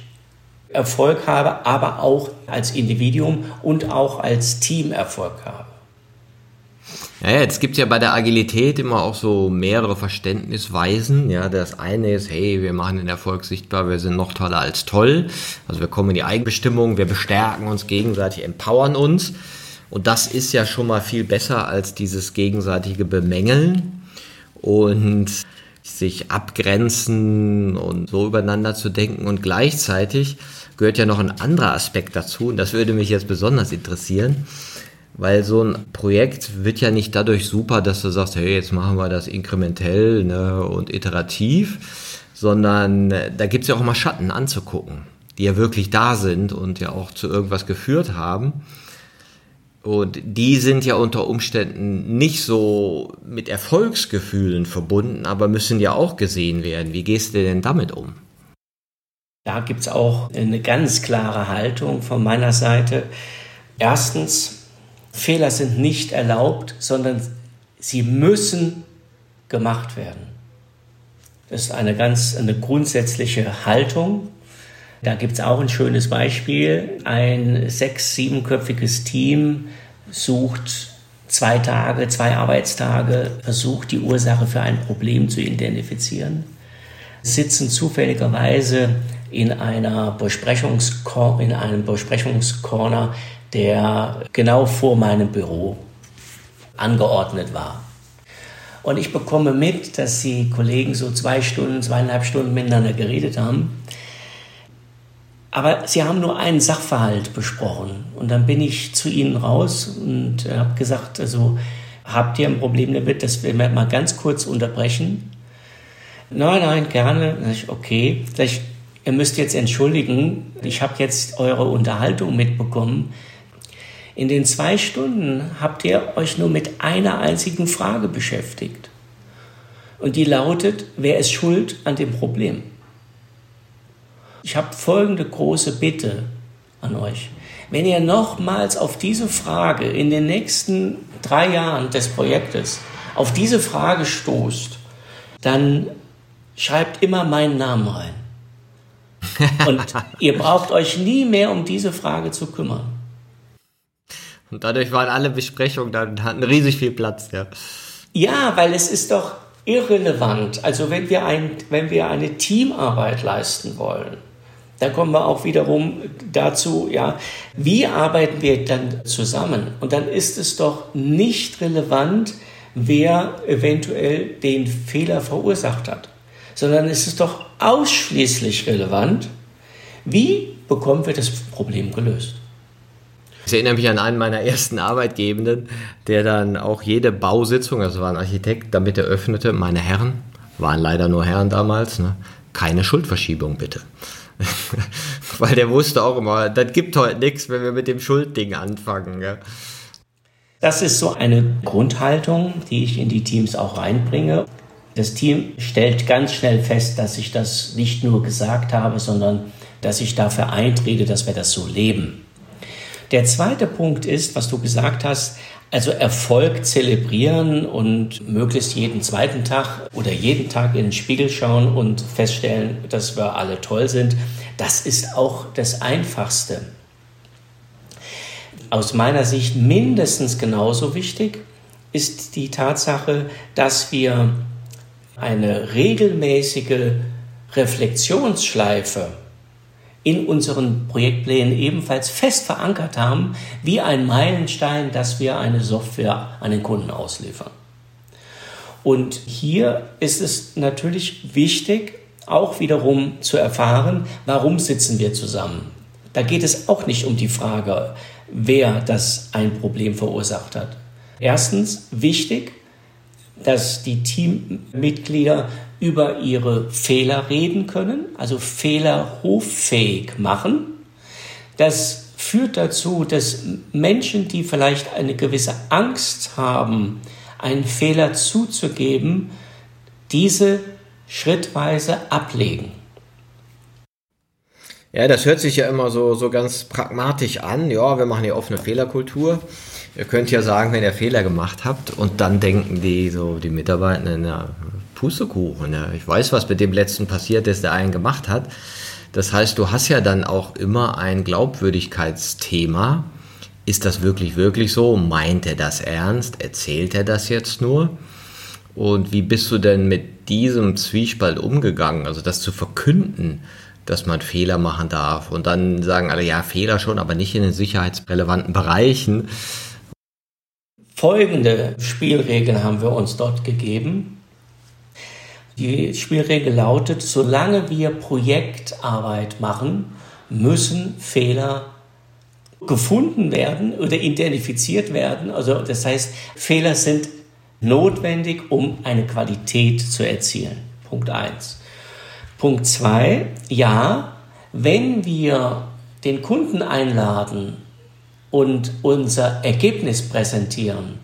S1: Erfolg habe, aber auch als Individuum und auch als Team Erfolg habe.
S3: Ja, gibt es ja bei der Agilität immer auch so mehrere Verständnisweisen. Ja, das eine ist, hey, wir machen den Erfolg sichtbar, wir sind noch toller als toll. Also wir kommen in die Eigenbestimmung, wir bestärken uns gegenseitig, empowern uns. Und das ist ja schon mal viel besser als dieses gegenseitige Bemängeln und sich abgrenzen und so übereinander zu denken. Und gleichzeitig gehört ja noch ein anderer Aspekt dazu, und das würde mich jetzt besonders interessieren weil so ein Projekt wird ja nicht dadurch super, dass du sagst, hey, jetzt machen wir das inkrementell ne, und iterativ, sondern äh, da gibt es ja auch mal Schatten anzugucken, die ja wirklich da sind und ja auch zu irgendwas geführt haben. Und die sind ja unter Umständen nicht so mit Erfolgsgefühlen verbunden, aber müssen ja auch gesehen werden. Wie gehst du denn damit um?
S1: Da gibt es auch eine ganz klare Haltung von meiner Seite. Erstens, Fehler sind nicht erlaubt, sondern sie müssen gemacht werden. Das ist eine ganz eine grundsätzliche Haltung. Da gibt es auch ein schönes Beispiel. Ein sechs-, siebenköpfiges Team sucht zwei Tage, zwei Arbeitstage, versucht die Ursache für ein Problem zu identifizieren, sitzen zufälligerweise in, einer Besprechungskor in einem Besprechungscorner der genau vor meinem Büro angeordnet war. Und ich bekomme mit, dass die Kollegen so zwei Stunden, zweieinhalb Stunden miteinander geredet haben. Aber sie haben nur einen Sachverhalt besprochen. Und dann bin ich zu ihnen raus und habe gesagt, also habt ihr ein Problem damit, dass wir mal ganz kurz unterbrechen? Nein, nein, gerne. Ich, okay, ich, ihr müsst jetzt entschuldigen, ich habe jetzt eure Unterhaltung mitbekommen. In den zwei Stunden habt ihr euch nur mit einer einzigen Frage beschäftigt. Und die lautet, wer ist schuld an dem Problem? Ich habe folgende große Bitte an euch. Wenn ihr nochmals auf diese Frage in den nächsten drei Jahren des Projektes auf diese Frage stoßt, dann schreibt immer meinen Namen rein. Und ihr braucht euch nie mehr um diese Frage zu kümmern.
S3: Und dadurch waren alle Besprechungen dann hatten riesig viel Platz, ja.
S1: Ja, weil es ist doch irrelevant. Also wenn wir, ein, wenn wir eine Teamarbeit leisten wollen, dann kommen wir auch wiederum dazu, ja, wie arbeiten wir dann zusammen? Und dann ist es doch nicht relevant, wer eventuell den Fehler verursacht hat, sondern es ist doch ausschließlich relevant, wie bekommen wir das Problem gelöst.
S3: Ich erinnere mich an einen meiner ersten Arbeitgebenden, der dann auch jede Bausitzung, also war ein Architekt, damit eröffnete, meine Herren, waren leider nur Herren damals, ne, keine Schuldverschiebung bitte. Weil der wusste auch immer, das gibt heute nichts, wenn wir mit dem Schuldding anfangen. Ja.
S1: Das ist so eine Grundhaltung, die ich in die Teams auch reinbringe. Das Team stellt ganz schnell fest, dass ich das nicht nur gesagt habe, sondern dass ich dafür eintrete, dass wir das so leben. Der zweite Punkt ist, was du gesagt hast, also Erfolg zelebrieren und möglichst jeden zweiten Tag oder jeden Tag in den Spiegel schauen und feststellen, dass wir alle toll sind. Das ist auch das Einfachste. Aus meiner Sicht mindestens genauso wichtig ist die Tatsache, dass wir eine regelmäßige Reflexionsschleife in unseren Projektplänen ebenfalls fest verankert haben, wie ein Meilenstein, dass wir eine Software an den Kunden ausliefern. Und hier ist es natürlich wichtig, auch wiederum zu erfahren, warum sitzen wir zusammen. Da geht es auch nicht um die Frage, wer das ein Problem verursacht hat. Erstens wichtig, dass die Teammitglieder über ihre Fehler reden können, also Fehler hoffähig machen. Das führt dazu, dass Menschen, die vielleicht eine gewisse Angst haben, einen Fehler zuzugeben, diese schrittweise ablegen.
S3: Ja, das hört sich ja immer so, so ganz pragmatisch an. Ja, wir machen hier offene Fehlerkultur. Ihr könnt ja sagen, wenn ihr Fehler gemacht habt und dann denken die so die Mitarbeiter, na, Pustekuchen, ja, ich weiß, was mit dem letzten passiert ist, der einen gemacht hat. Das heißt, du hast ja dann auch immer ein Glaubwürdigkeitsthema. Ist das wirklich, wirklich so? Meint er das ernst? Erzählt er das jetzt nur? Und wie bist du denn mit diesem Zwiespalt umgegangen? Also das zu verkünden, dass man Fehler machen darf und dann sagen alle, ja, Fehler schon, aber nicht in den sicherheitsrelevanten Bereichen.
S1: Folgende Spielregeln haben wir uns dort gegeben. Die Spielregel lautet, solange wir Projektarbeit machen, müssen Fehler gefunden werden oder identifiziert werden. Also das heißt, Fehler sind notwendig, um eine Qualität zu erzielen. Punkt 1. Punkt 2, ja, wenn wir den Kunden einladen und unser Ergebnis präsentieren,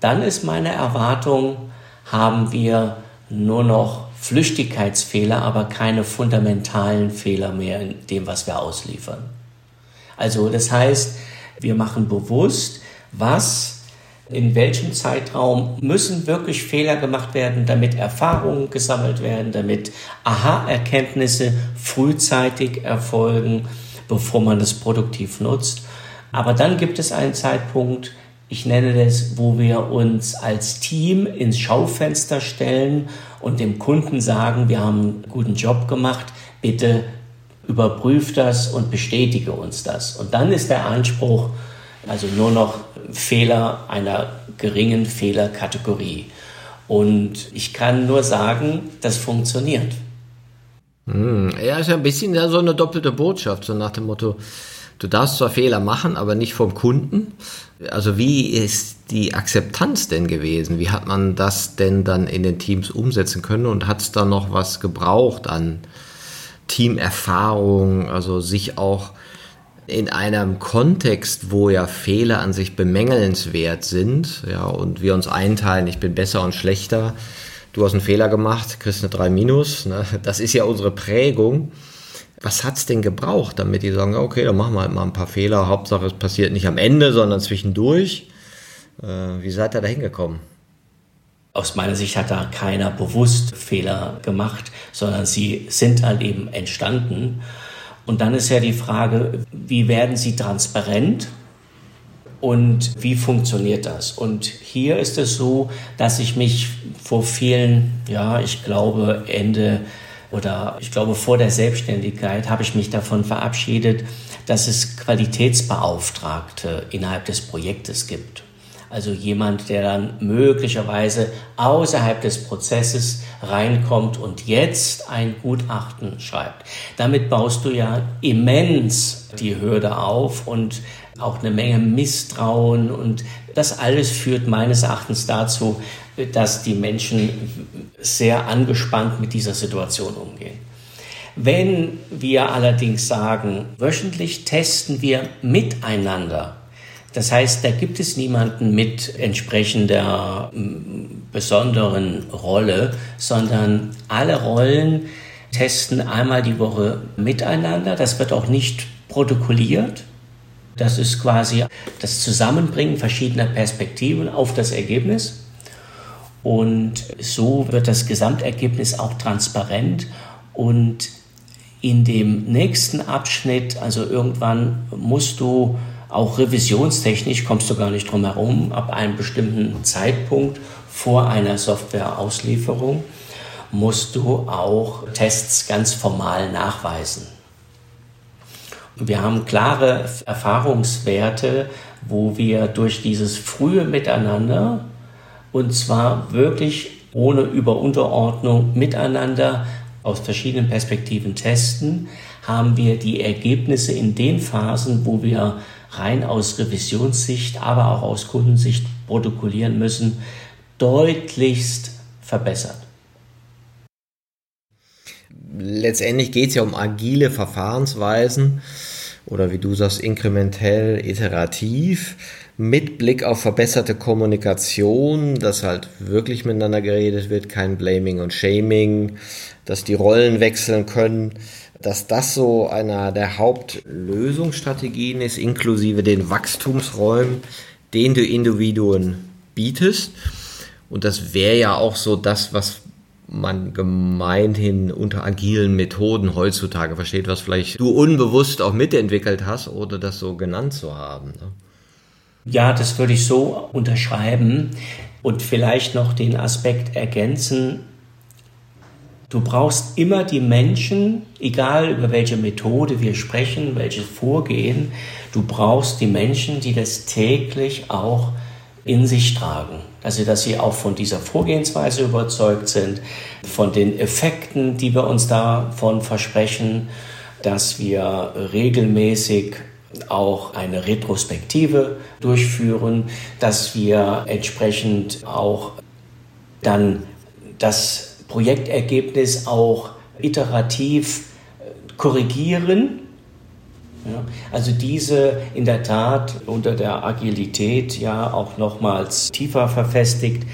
S1: dann ist meine Erwartung, haben wir nur noch Flüchtigkeitsfehler, aber keine fundamentalen Fehler mehr in dem, was wir ausliefern. Also das heißt, wir machen bewusst, was in welchem Zeitraum müssen wirklich Fehler gemacht werden, damit Erfahrungen gesammelt werden, damit Aha-Erkenntnisse frühzeitig erfolgen, bevor man das produktiv nutzt. Aber dann gibt es einen Zeitpunkt, ich nenne das, wo wir uns als Team ins Schaufenster stellen und dem Kunden sagen, wir haben einen guten Job gemacht, bitte überprüf das und bestätige uns das. Und dann ist der Anspruch, also nur noch Fehler einer geringen Fehlerkategorie. Und ich kann nur sagen, das funktioniert.
S3: Hm, ja, ist ja ein bisschen so eine doppelte Botschaft, so nach dem Motto, du darfst zwar Fehler machen, aber nicht vom Kunden. Also wie ist die Akzeptanz denn gewesen? Wie hat man das denn dann in den Teams umsetzen können und hat es da noch was gebraucht an Teamerfahrung, also sich auch in einem Kontext, wo ja Fehler an sich bemängelnswert sind, ja, und wir uns einteilen, ich bin besser und schlechter, du hast einen Fehler gemacht, kriegst eine 3 minus, ne? das ist ja unsere Prägung. Was hat es denn gebraucht, damit die sagen, okay, dann machen wir halt mal ein paar Fehler, Hauptsache es passiert nicht am Ende, sondern zwischendurch. Äh, wie seid ihr da hingekommen?
S1: Aus meiner Sicht hat da keiner bewusst Fehler gemacht, sondern sie sind halt eben entstanden. Und dann ist ja die Frage, wie werden sie transparent und wie funktioniert das? Und hier ist es so, dass ich mich vor vielen, ja, ich glaube Ende oder ich glaube vor der Selbstständigkeit habe ich mich davon verabschiedet, dass es Qualitätsbeauftragte innerhalb des Projektes gibt. Also jemand, der dann möglicherweise außerhalb des Prozesses reinkommt und jetzt ein Gutachten schreibt. Damit baust du ja immens die Hürde auf und auch eine Menge Misstrauen und das alles führt meines Erachtens dazu, dass die Menschen sehr angespannt mit dieser Situation umgehen. Wenn wir allerdings sagen, wöchentlich testen wir miteinander, das heißt, da gibt es niemanden mit entsprechender besonderen Rolle, sondern alle Rollen testen einmal die Woche miteinander. Das wird auch nicht protokolliert. Das ist quasi das Zusammenbringen verschiedener Perspektiven auf das Ergebnis. Und so wird das Gesamtergebnis auch transparent und in dem nächsten Abschnitt, also irgendwann musst du auch revisionstechnisch kommst du gar nicht drum herum, ab einem bestimmten Zeitpunkt vor einer Softwareauslieferung musst du auch Tests ganz formal nachweisen. Wir haben klare Erfahrungswerte, wo wir durch dieses frühe Miteinander und zwar wirklich ohne Überunterordnung miteinander aus verschiedenen Perspektiven testen, haben wir die Ergebnisse in den Phasen, wo wir rein aus Revisionssicht, aber auch aus Kundensicht protokollieren müssen, deutlichst verbessert.
S3: Letztendlich geht es ja um agile Verfahrensweisen oder wie du sagst, inkrementell, iterativ, mit Blick auf verbesserte Kommunikation, dass halt wirklich miteinander geredet wird, kein Blaming und Shaming, dass die Rollen wechseln können, dass das so einer der Hauptlösungsstrategien ist, inklusive den Wachstumsräumen, den du Individuen bietest. Und das wäre ja auch so das, was man gemeinhin unter agilen Methoden heutzutage versteht, was vielleicht du unbewusst auch mitentwickelt hast, oder das so genannt zu haben. Ne?
S1: Ja, das würde ich so unterschreiben und vielleicht noch den Aspekt ergänzen. Du brauchst immer die Menschen, egal über welche Methode wir sprechen, welches Vorgehen, du brauchst die Menschen, die das täglich auch in sich tragen. Also, dass sie auch von dieser Vorgehensweise überzeugt sind, von den Effekten, die wir uns davon versprechen, dass wir regelmäßig auch eine Retrospektive durchführen, dass wir entsprechend auch dann das Projektergebnis auch iterativ korrigieren ja, also diese in der Tat unter der Agilität ja auch nochmals tiefer verfestigt.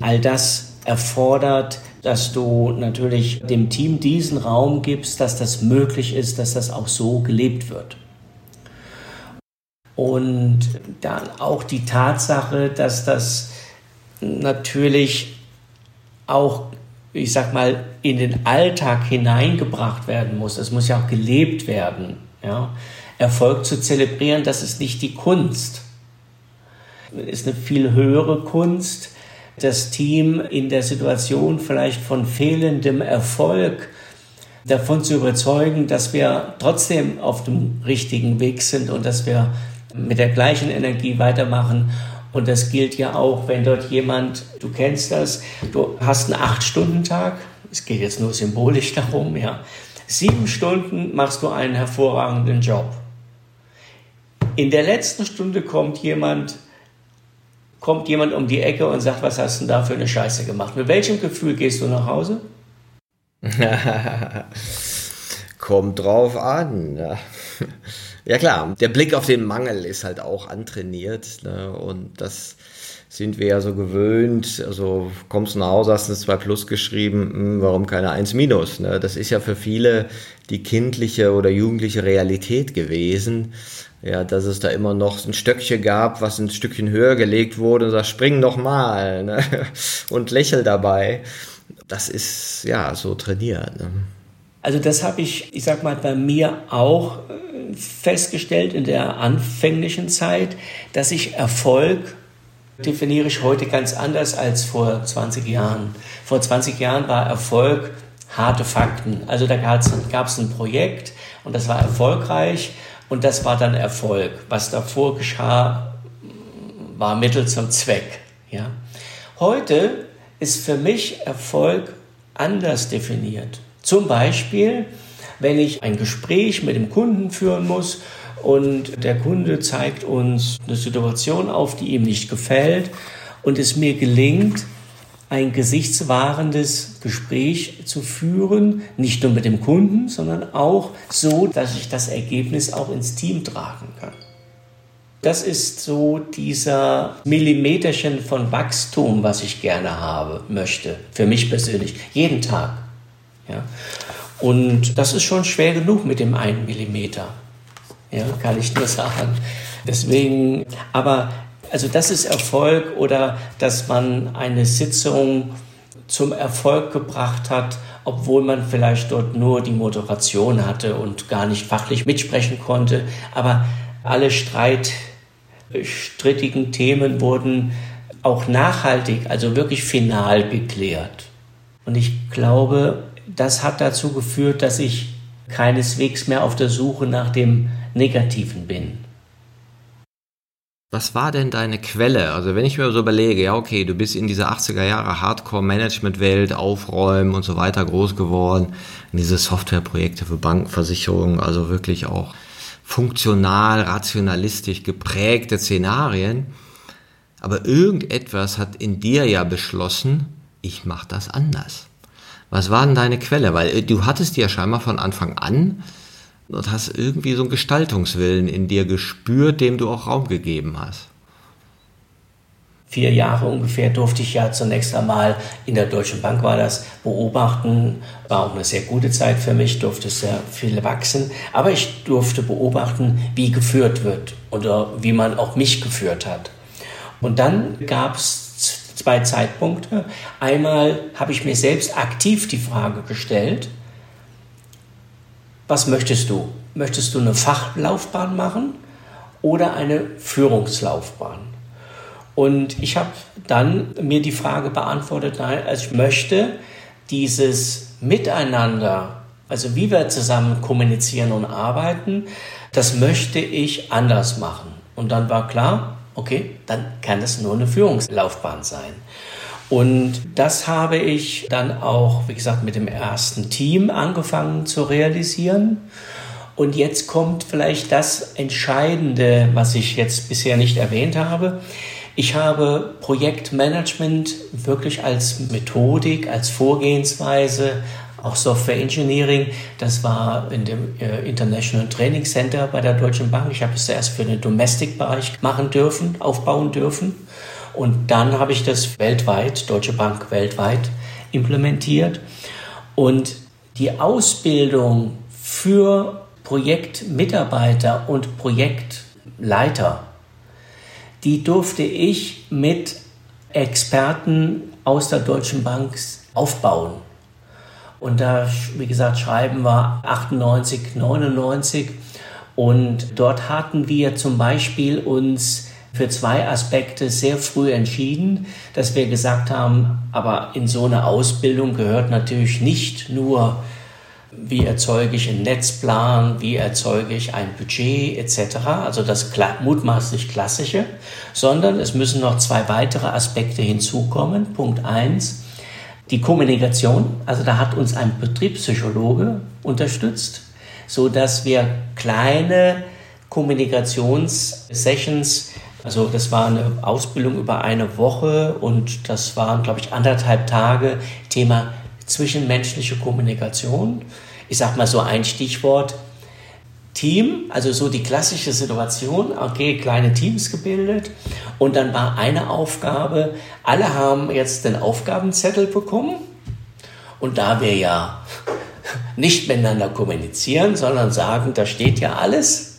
S1: All das erfordert, dass du natürlich dem Team diesen Raum gibst, dass das möglich ist, dass das auch so gelebt wird. Und dann auch die Tatsache, dass das natürlich auch, ich sag mal, in den Alltag hineingebracht werden muss. Es muss ja auch gelebt werden. Ja? Erfolg zu zelebrieren, das ist nicht die Kunst. Das ist eine viel höhere Kunst, das Team in der Situation vielleicht von fehlendem Erfolg davon zu überzeugen, dass wir trotzdem auf dem richtigen Weg sind und dass wir mit der gleichen Energie weitermachen. Und das gilt ja auch, wenn dort jemand, du kennst das, du hast einen Acht-Stunden-Tag, es geht jetzt nur symbolisch darum, ja, Sieben Stunden machst du einen hervorragenden Job. In der letzten Stunde kommt jemand, kommt jemand um die Ecke und sagt, was hast du denn da für eine Scheiße gemacht? Mit welchem Gefühl gehst du nach Hause?
S3: kommt drauf an. Ja. klar, der Blick auf den Mangel ist halt auch antrainiert. Ne? Und das sind wir ja so gewöhnt. Also kommst du nach Hause, hast eine 2 Plus geschrieben, hm, warum keine 1 Minus? Ne? Das ist ja für viele die kindliche oder jugendliche Realität gewesen. Ja, dass es da immer noch ein Stöckchen gab, was ein Stückchen höher gelegt wurde und sagt, spring noch mal ne? und lächel dabei. Das ist ja so trainiert. Ne?
S1: Also das habe ich, ich sag mal, bei mir auch äh, festgestellt in der anfänglichen Zeit, dass ich Erfolg definiere ich heute ganz anders als vor 20 Jahren. Vor 20 Jahren war Erfolg harte Fakten. Also da gab es ein Projekt und das war erfolgreich und das war dann Erfolg. Was davor geschah, war Mittel zum Zweck. Ja? Heute ist für mich Erfolg anders definiert. Zum Beispiel, wenn ich ein Gespräch mit dem Kunden führen muss und der Kunde zeigt uns eine Situation auf, die ihm nicht gefällt und es mir gelingt, ein gesichtswahrendes Gespräch zu führen, nicht nur mit dem Kunden, sondern auch so, dass ich das Ergebnis auch ins Team tragen kann. Das ist so dieser Millimeterchen von Wachstum, was ich gerne habe, möchte, für mich persönlich, jeden Tag. Ja. Und das ist schon schwer genug mit dem einen Millimeter. Ja, kann ich nur sagen. Deswegen, aber also das ist Erfolg oder dass man eine Sitzung zum Erfolg gebracht hat, obwohl man vielleicht dort nur die Moderation hatte und gar nicht fachlich mitsprechen konnte. Aber alle streitstrittigen Themen wurden auch nachhaltig, also wirklich final geklärt. Und ich glaube, das hat dazu geführt, dass ich keineswegs mehr auf der Suche nach dem Negativen bin.
S3: Was war denn deine Quelle? Also wenn ich mir so überlege, ja okay, du bist in dieser 80er Jahre Hardcore-Management-Welt, Aufräumen und so weiter groß geworden, diese Softwareprojekte für Bankenversicherungen, also wirklich auch funktional, rationalistisch geprägte Szenarien. Aber irgendetwas hat in dir ja beschlossen, ich mache das anders. Was war denn deine Quelle? Weil äh, du hattest ja scheinbar von Anfang an und hast irgendwie so einen Gestaltungswillen in dir gespürt, dem du auch Raum gegeben hast.
S1: Vier Jahre ungefähr durfte ich ja zunächst einmal in der Deutschen Bank war das beobachten. War auch eine sehr gute Zeit für mich, durfte sehr viel wachsen. Aber ich durfte beobachten, wie geführt wird oder wie man auch mich geführt hat. Und dann gab es zwei Zeitpunkte. Einmal habe ich mir selbst aktiv die Frage gestellt, was möchtest du? Möchtest du eine Fachlaufbahn machen oder eine Führungslaufbahn? Und ich habe dann mir die Frage beantwortet, nein, also ich möchte dieses Miteinander, also wie wir zusammen kommunizieren und arbeiten, das möchte ich anders machen. Und dann war klar, okay, dann kann es nur eine Führungslaufbahn sein. Und das habe ich dann auch, wie gesagt, mit dem ersten Team angefangen zu realisieren. Und jetzt kommt vielleicht das Entscheidende, was ich jetzt bisher nicht erwähnt habe. Ich habe Projektmanagement wirklich als Methodik, als Vorgehensweise, auch Software Engineering, das war in dem äh, International Training Center bei der Deutschen Bank. Ich habe es zuerst für den Domestic-Bereich machen dürfen, aufbauen dürfen. Und dann habe ich das weltweit, Deutsche Bank weltweit implementiert. Und die Ausbildung für Projektmitarbeiter und Projektleiter, die durfte ich mit Experten aus der Deutschen Bank aufbauen. Und da, wie gesagt, schreiben wir 98, 99. Und dort hatten wir zum Beispiel uns für zwei Aspekte sehr früh entschieden, dass wir gesagt haben, aber in so eine Ausbildung gehört natürlich nicht nur, wie erzeuge ich einen Netzplan, wie erzeuge ich ein Budget etc., also das mutmaßlich klassische, sondern es müssen noch zwei weitere Aspekte hinzukommen. Punkt eins, die Kommunikation, also da hat uns ein Betriebspsychologe unterstützt, so dass wir kleine Kommunikationssessions also das war eine Ausbildung über eine Woche und das waren, glaube ich, anderthalb Tage Thema zwischenmenschliche Kommunikation. Ich sage mal so ein Stichwort. Team, also so die klassische Situation, okay, kleine Teams gebildet und dann war eine Aufgabe, alle haben jetzt den Aufgabenzettel bekommen und da wir ja nicht miteinander kommunizieren, sondern sagen, da steht ja alles,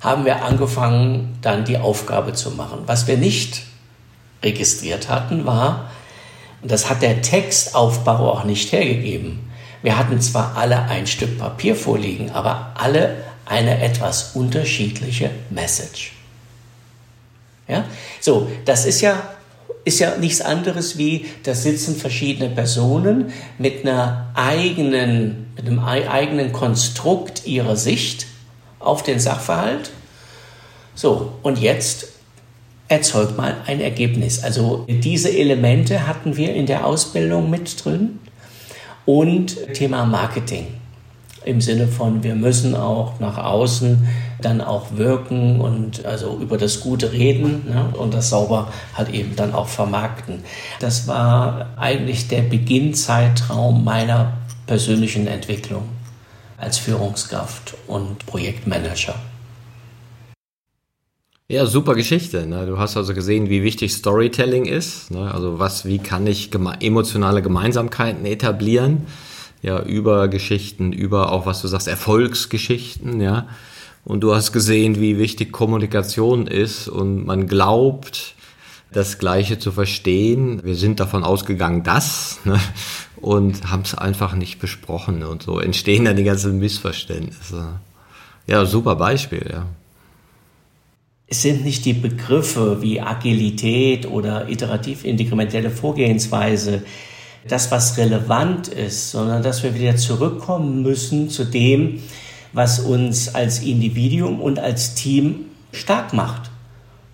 S1: haben wir angefangen, dann die Aufgabe zu machen. Was wir nicht registriert hatten, war, und das hat der Textaufbau auch nicht hergegeben. Wir hatten zwar alle ein Stück Papier vorliegen, aber alle eine etwas unterschiedliche Message. Ja? So, das ist ja, ist ja nichts anderes wie, da sitzen verschiedene Personen mit einer eigenen, mit einem eigenen Konstrukt ihrer Sicht auf den Sachverhalt. So, und jetzt erzeugt mal ein Ergebnis. Also diese Elemente hatten wir in der Ausbildung mit drin und Thema Marketing im Sinne von, wir müssen auch nach außen dann auch wirken und also über das Gute reden ne, und das sauber halt eben dann auch vermarkten. Das war eigentlich der Beginnzeitraum meiner persönlichen Entwicklung als Führungskraft und Projektmanager.
S3: Ja, super Geschichte. Ne? Du hast also gesehen, wie wichtig Storytelling ist. Ne? Also was, wie kann ich geme emotionale Gemeinsamkeiten etablieren? Ja, über Geschichten, über auch was du sagst, Erfolgsgeschichten, ja. Und du hast gesehen, wie wichtig Kommunikation ist und man glaubt, das Gleiche zu verstehen. Wir sind davon ausgegangen, dass. Ne? und haben es einfach nicht besprochen und so entstehen dann die ganzen Missverständnisse. Ja, super Beispiel, ja.
S1: Es sind nicht die Begriffe wie Agilität oder iterativ-inkrementelle Vorgehensweise, das, was relevant ist, sondern dass wir wieder zurückkommen müssen zu dem, was uns als Individuum und als Team stark macht.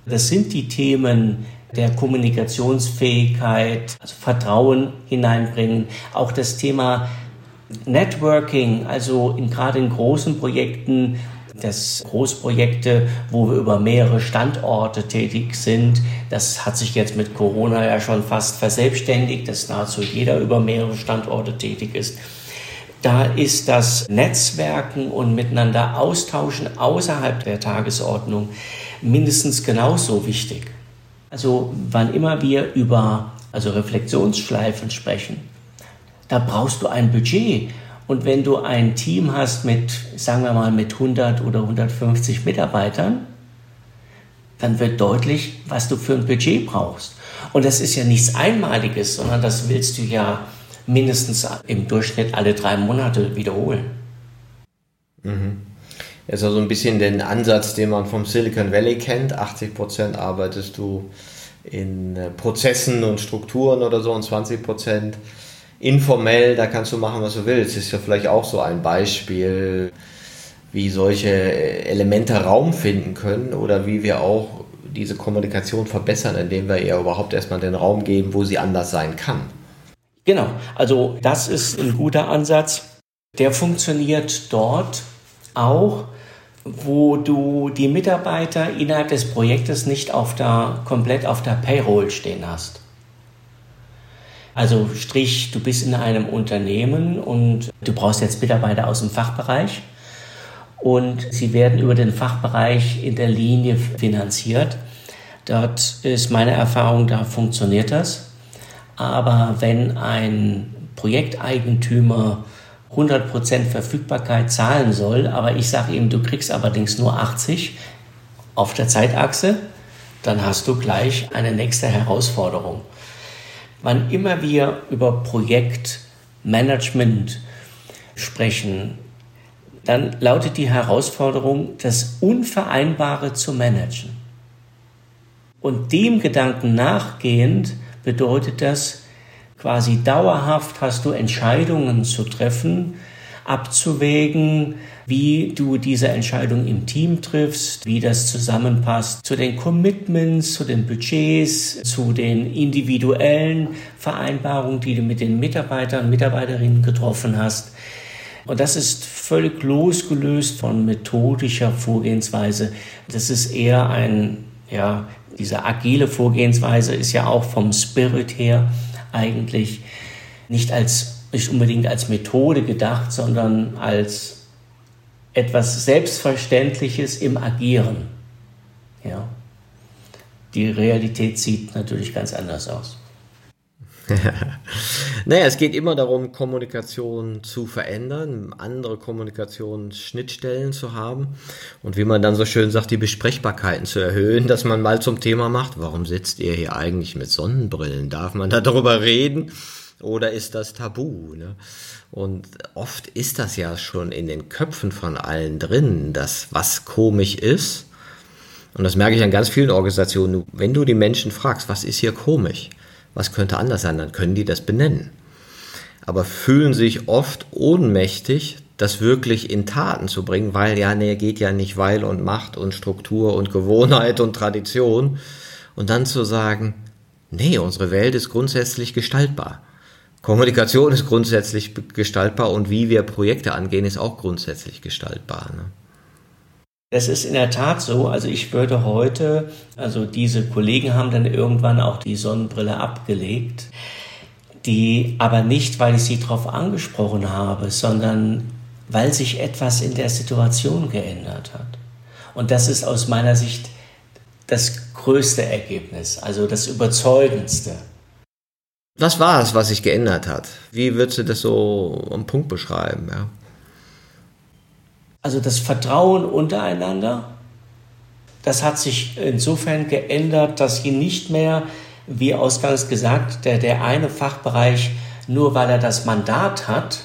S1: Das sind die Themen der Kommunikationsfähigkeit, also Vertrauen hineinbringen, auch das Thema Networking, also in, gerade in großen Projekten, das Großprojekte, wo wir über mehrere Standorte tätig sind. Das hat sich jetzt mit Corona ja schon fast verselbstständigt, dass nahezu jeder über mehrere Standorte tätig ist. Da ist das Netzwerken und miteinander austauschen außerhalb der Tagesordnung mindestens genauso wichtig. Also wann immer wir über also Reflexionsschleifen sprechen, da brauchst du ein Budget. Und wenn du ein Team hast mit, sagen wir mal, mit 100 oder 150 Mitarbeitern, dann wird deutlich, was du für ein Budget brauchst. Und das ist ja nichts Einmaliges, sondern das willst du ja mindestens im Durchschnitt alle drei Monate wiederholen.
S3: Mhm. Das ist also ein bisschen den Ansatz, den man vom Silicon Valley kennt. 80 Prozent arbeitest du in äh, Prozessen und Strukturen oder so und 20 Prozent informell, da kannst du machen, was du willst. Ist ja vielleicht auch so ein Beispiel, wie solche Elemente Raum finden können oder wie wir auch diese Kommunikation verbessern, indem wir ihr überhaupt erstmal den Raum geben, wo sie anders sein kann.
S1: Genau, also das ist ein guter Ansatz. Der funktioniert dort auch, wo du die Mitarbeiter innerhalb des Projektes nicht auf der, komplett auf der Payroll stehen hast. Also Strich, du bist in einem Unternehmen und du brauchst jetzt Mitarbeiter aus dem Fachbereich und sie werden über den Fachbereich in der Linie finanziert. Dort ist meine Erfahrung, da funktioniert das. Aber wenn ein Projekteigentümer 100% Verfügbarkeit zahlen soll, aber ich sage ihm, du kriegst allerdings nur 80 auf der Zeitachse, dann hast du gleich eine nächste Herausforderung. Wann immer wir über Projektmanagement sprechen, dann lautet die Herausforderung, das Unvereinbare zu managen. Und dem Gedanken nachgehend bedeutet das, quasi dauerhaft hast du Entscheidungen zu treffen, abzuwägen, wie du diese Entscheidung im Team triffst, wie das zusammenpasst zu den Commitments, zu den Budgets, zu den individuellen Vereinbarungen, die du mit den Mitarbeitern und Mitarbeiterinnen getroffen hast. Und das ist völlig losgelöst von methodischer Vorgehensweise. Das ist eher ein, ja, diese agile Vorgehensweise ist ja auch vom Spirit her eigentlich nicht als nicht unbedingt als Methode gedacht, sondern als etwas Selbstverständliches im Agieren. Ja. Die Realität sieht natürlich ganz anders aus.
S3: naja, es geht immer darum, Kommunikation zu verändern, andere Kommunikationsschnittstellen zu haben und wie man dann so schön sagt, die Besprechbarkeiten zu erhöhen, dass man mal zum Thema macht, warum sitzt ihr hier eigentlich mit Sonnenbrillen? Darf man da darüber reden oder ist das tabu? Ne? Und oft ist das ja schon in den Köpfen von allen drin, dass was komisch ist. Und das merke ich an ganz vielen Organisationen. Wenn du die Menschen fragst, was ist hier komisch? was könnte anders sein, dann können die das benennen. Aber fühlen sich oft ohnmächtig, das wirklich in Taten zu bringen, weil ja, nee, geht ja nicht, weil und Macht und Struktur und Gewohnheit und Tradition. Und dann zu sagen, nee, unsere Welt ist grundsätzlich gestaltbar. Kommunikation ist grundsätzlich gestaltbar und wie wir Projekte angehen, ist auch grundsätzlich gestaltbar. Ne?
S1: Es ist in der Tat so, also ich würde heute, also diese Kollegen haben dann irgendwann auch die Sonnenbrille abgelegt, die aber nicht, weil ich sie darauf angesprochen habe, sondern weil sich etwas in der Situation geändert hat. Und das ist aus meiner Sicht das größte Ergebnis, also das überzeugendste.
S3: Was war es, was sich geändert hat? Wie würdest du das so am Punkt beschreiben? Ja?
S1: Also das Vertrauen untereinander, das hat sich insofern geändert, dass hier nicht mehr, wie ausgangs gesagt, der, der eine Fachbereich, nur weil er das Mandat hat,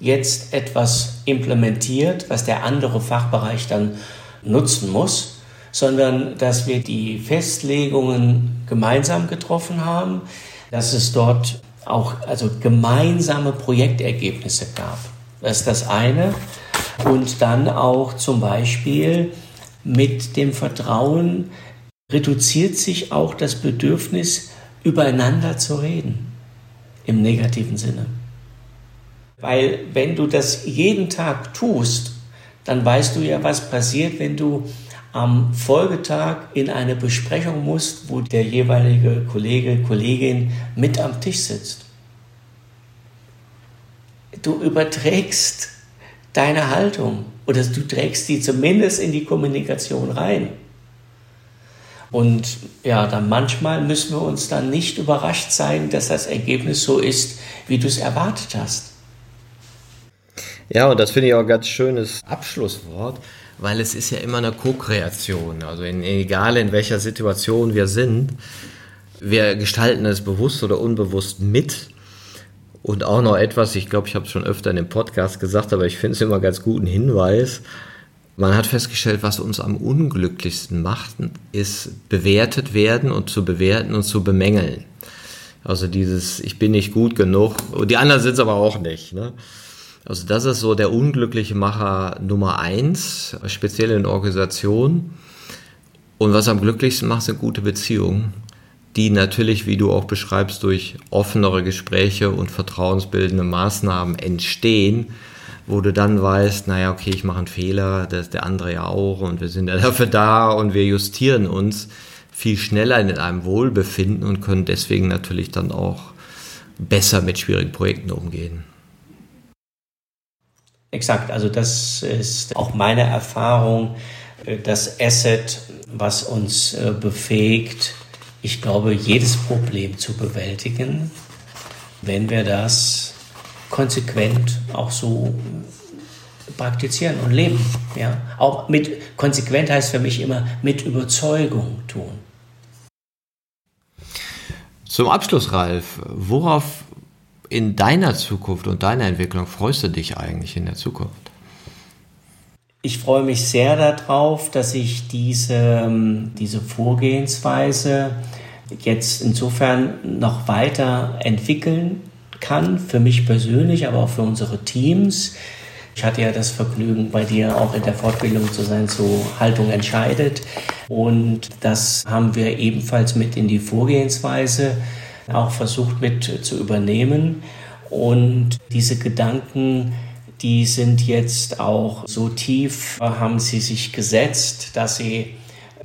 S1: jetzt etwas implementiert, was der andere Fachbereich dann nutzen muss, sondern dass wir die Festlegungen gemeinsam getroffen haben, dass es dort auch also gemeinsame Projektergebnisse gab. Das ist das eine und dann auch zum Beispiel mit dem Vertrauen, reduziert sich auch das Bedürfnis, übereinander zu reden, im negativen Sinne. Weil wenn du das jeden Tag tust, dann weißt du ja, was passiert, wenn du am Folgetag in eine Besprechung musst, wo der jeweilige Kollege, Kollegin mit am Tisch sitzt. Du überträgst deine Haltung oder du trägst die zumindest in die Kommunikation rein. Und ja, dann manchmal müssen wir uns dann nicht überrascht sein, dass das Ergebnis so ist, wie du es erwartet hast.
S3: Ja, und das finde ich auch ein ganz schönes Abschlusswort, weil es ist ja immer eine Co-Kreation. Also in, egal in welcher Situation wir sind, wir gestalten es bewusst oder unbewusst mit. Und auch noch etwas, ich glaube, ich habe es schon öfter in dem Podcast gesagt, aber ich finde es immer ganz guten Hinweis. Man hat festgestellt, was uns am unglücklichsten macht, ist bewertet werden und zu bewerten und zu bemängeln. Also dieses, ich bin nicht gut genug, und die anderen sind es aber auch nicht. Ne? Also das ist so der unglückliche Macher Nummer eins, speziell in Organisationen. Und was am glücklichsten macht, sind gute Beziehungen, die natürlich, wie du auch beschreibst, durch offenere Gespräche und vertrauensbildende Maßnahmen entstehen wo du dann weißt, naja, okay, ich mache einen Fehler, das ist der andere ja auch und wir sind ja dafür da und wir justieren uns viel schneller in einem Wohlbefinden und können deswegen natürlich dann auch besser mit schwierigen Projekten umgehen.
S1: Exakt, also das ist auch meine Erfahrung, äh, das Asset, was uns äh, befähigt, ich glaube, jedes Problem zu bewältigen, wenn wir das konsequent auch so praktizieren und leben. Ja? Auch mit konsequent heißt für mich immer mit Überzeugung tun.
S3: Zum Abschluss, Ralf, worauf in deiner Zukunft und deiner Entwicklung freust du dich eigentlich in der Zukunft?
S1: Ich freue mich sehr darauf, dass ich diese, ähm, diese Vorgehensweise jetzt insofern noch weiter entwickeln kann, für mich persönlich, aber auch für unsere Teams. Ich hatte ja das Vergnügen, bei dir auch in der Fortbildung zu sein, zu Haltung entscheidet. Und das haben wir ebenfalls mit in die Vorgehensweise auch versucht mit zu übernehmen. Und diese Gedanken, die sind jetzt auch so tief, haben sie sich gesetzt, dass sie,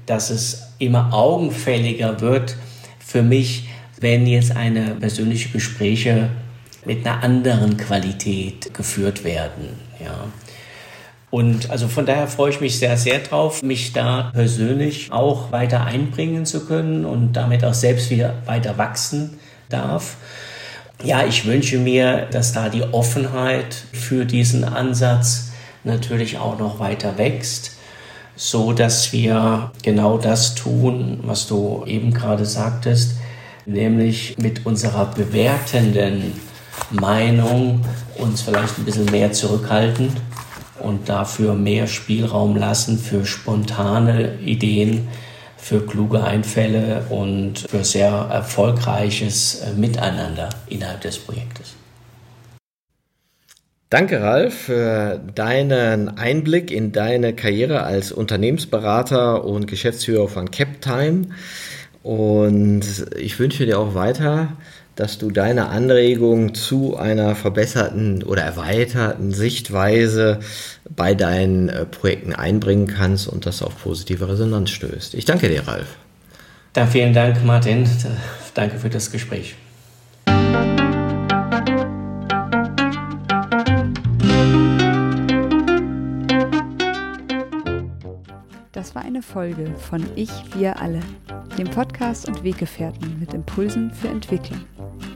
S1: dass es immer augenfälliger wird für mich, wenn jetzt eine persönliche Gespräche mit einer anderen Qualität geführt werden. Ja. Und also von daher freue ich mich sehr, sehr drauf, mich da persönlich auch weiter einbringen zu können und damit auch selbst wieder weiter wachsen darf. Ja, ich wünsche mir, dass da die Offenheit für diesen Ansatz natürlich auch noch weiter wächst, so dass wir genau das tun, was du eben gerade sagtest, nämlich mit unserer bewertenden Meinung uns vielleicht ein bisschen mehr zurückhalten und dafür mehr Spielraum lassen für spontane Ideen, für kluge Einfälle und für sehr erfolgreiches äh, Miteinander innerhalb des Projektes.
S3: Danke, Ralf, für deinen Einblick in deine Karriere als Unternehmensberater und Geschäftsführer von CapTime. Und ich wünsche dir auch weiter dass du deine Anregung zu einer verbesserten oder erweiterten Sichtweise bei deinen äh, Projekten einbringen kannst und das auf positive Resonanz stößt. Ich danke dir, Ralf.
S1: Da vielen Dank, Martin. Danke für das Gespräch.
S2: Das war eine Folge von Ich, wir alle, dem Podcast und Weggefährten mit Impulsen für Entwicklung.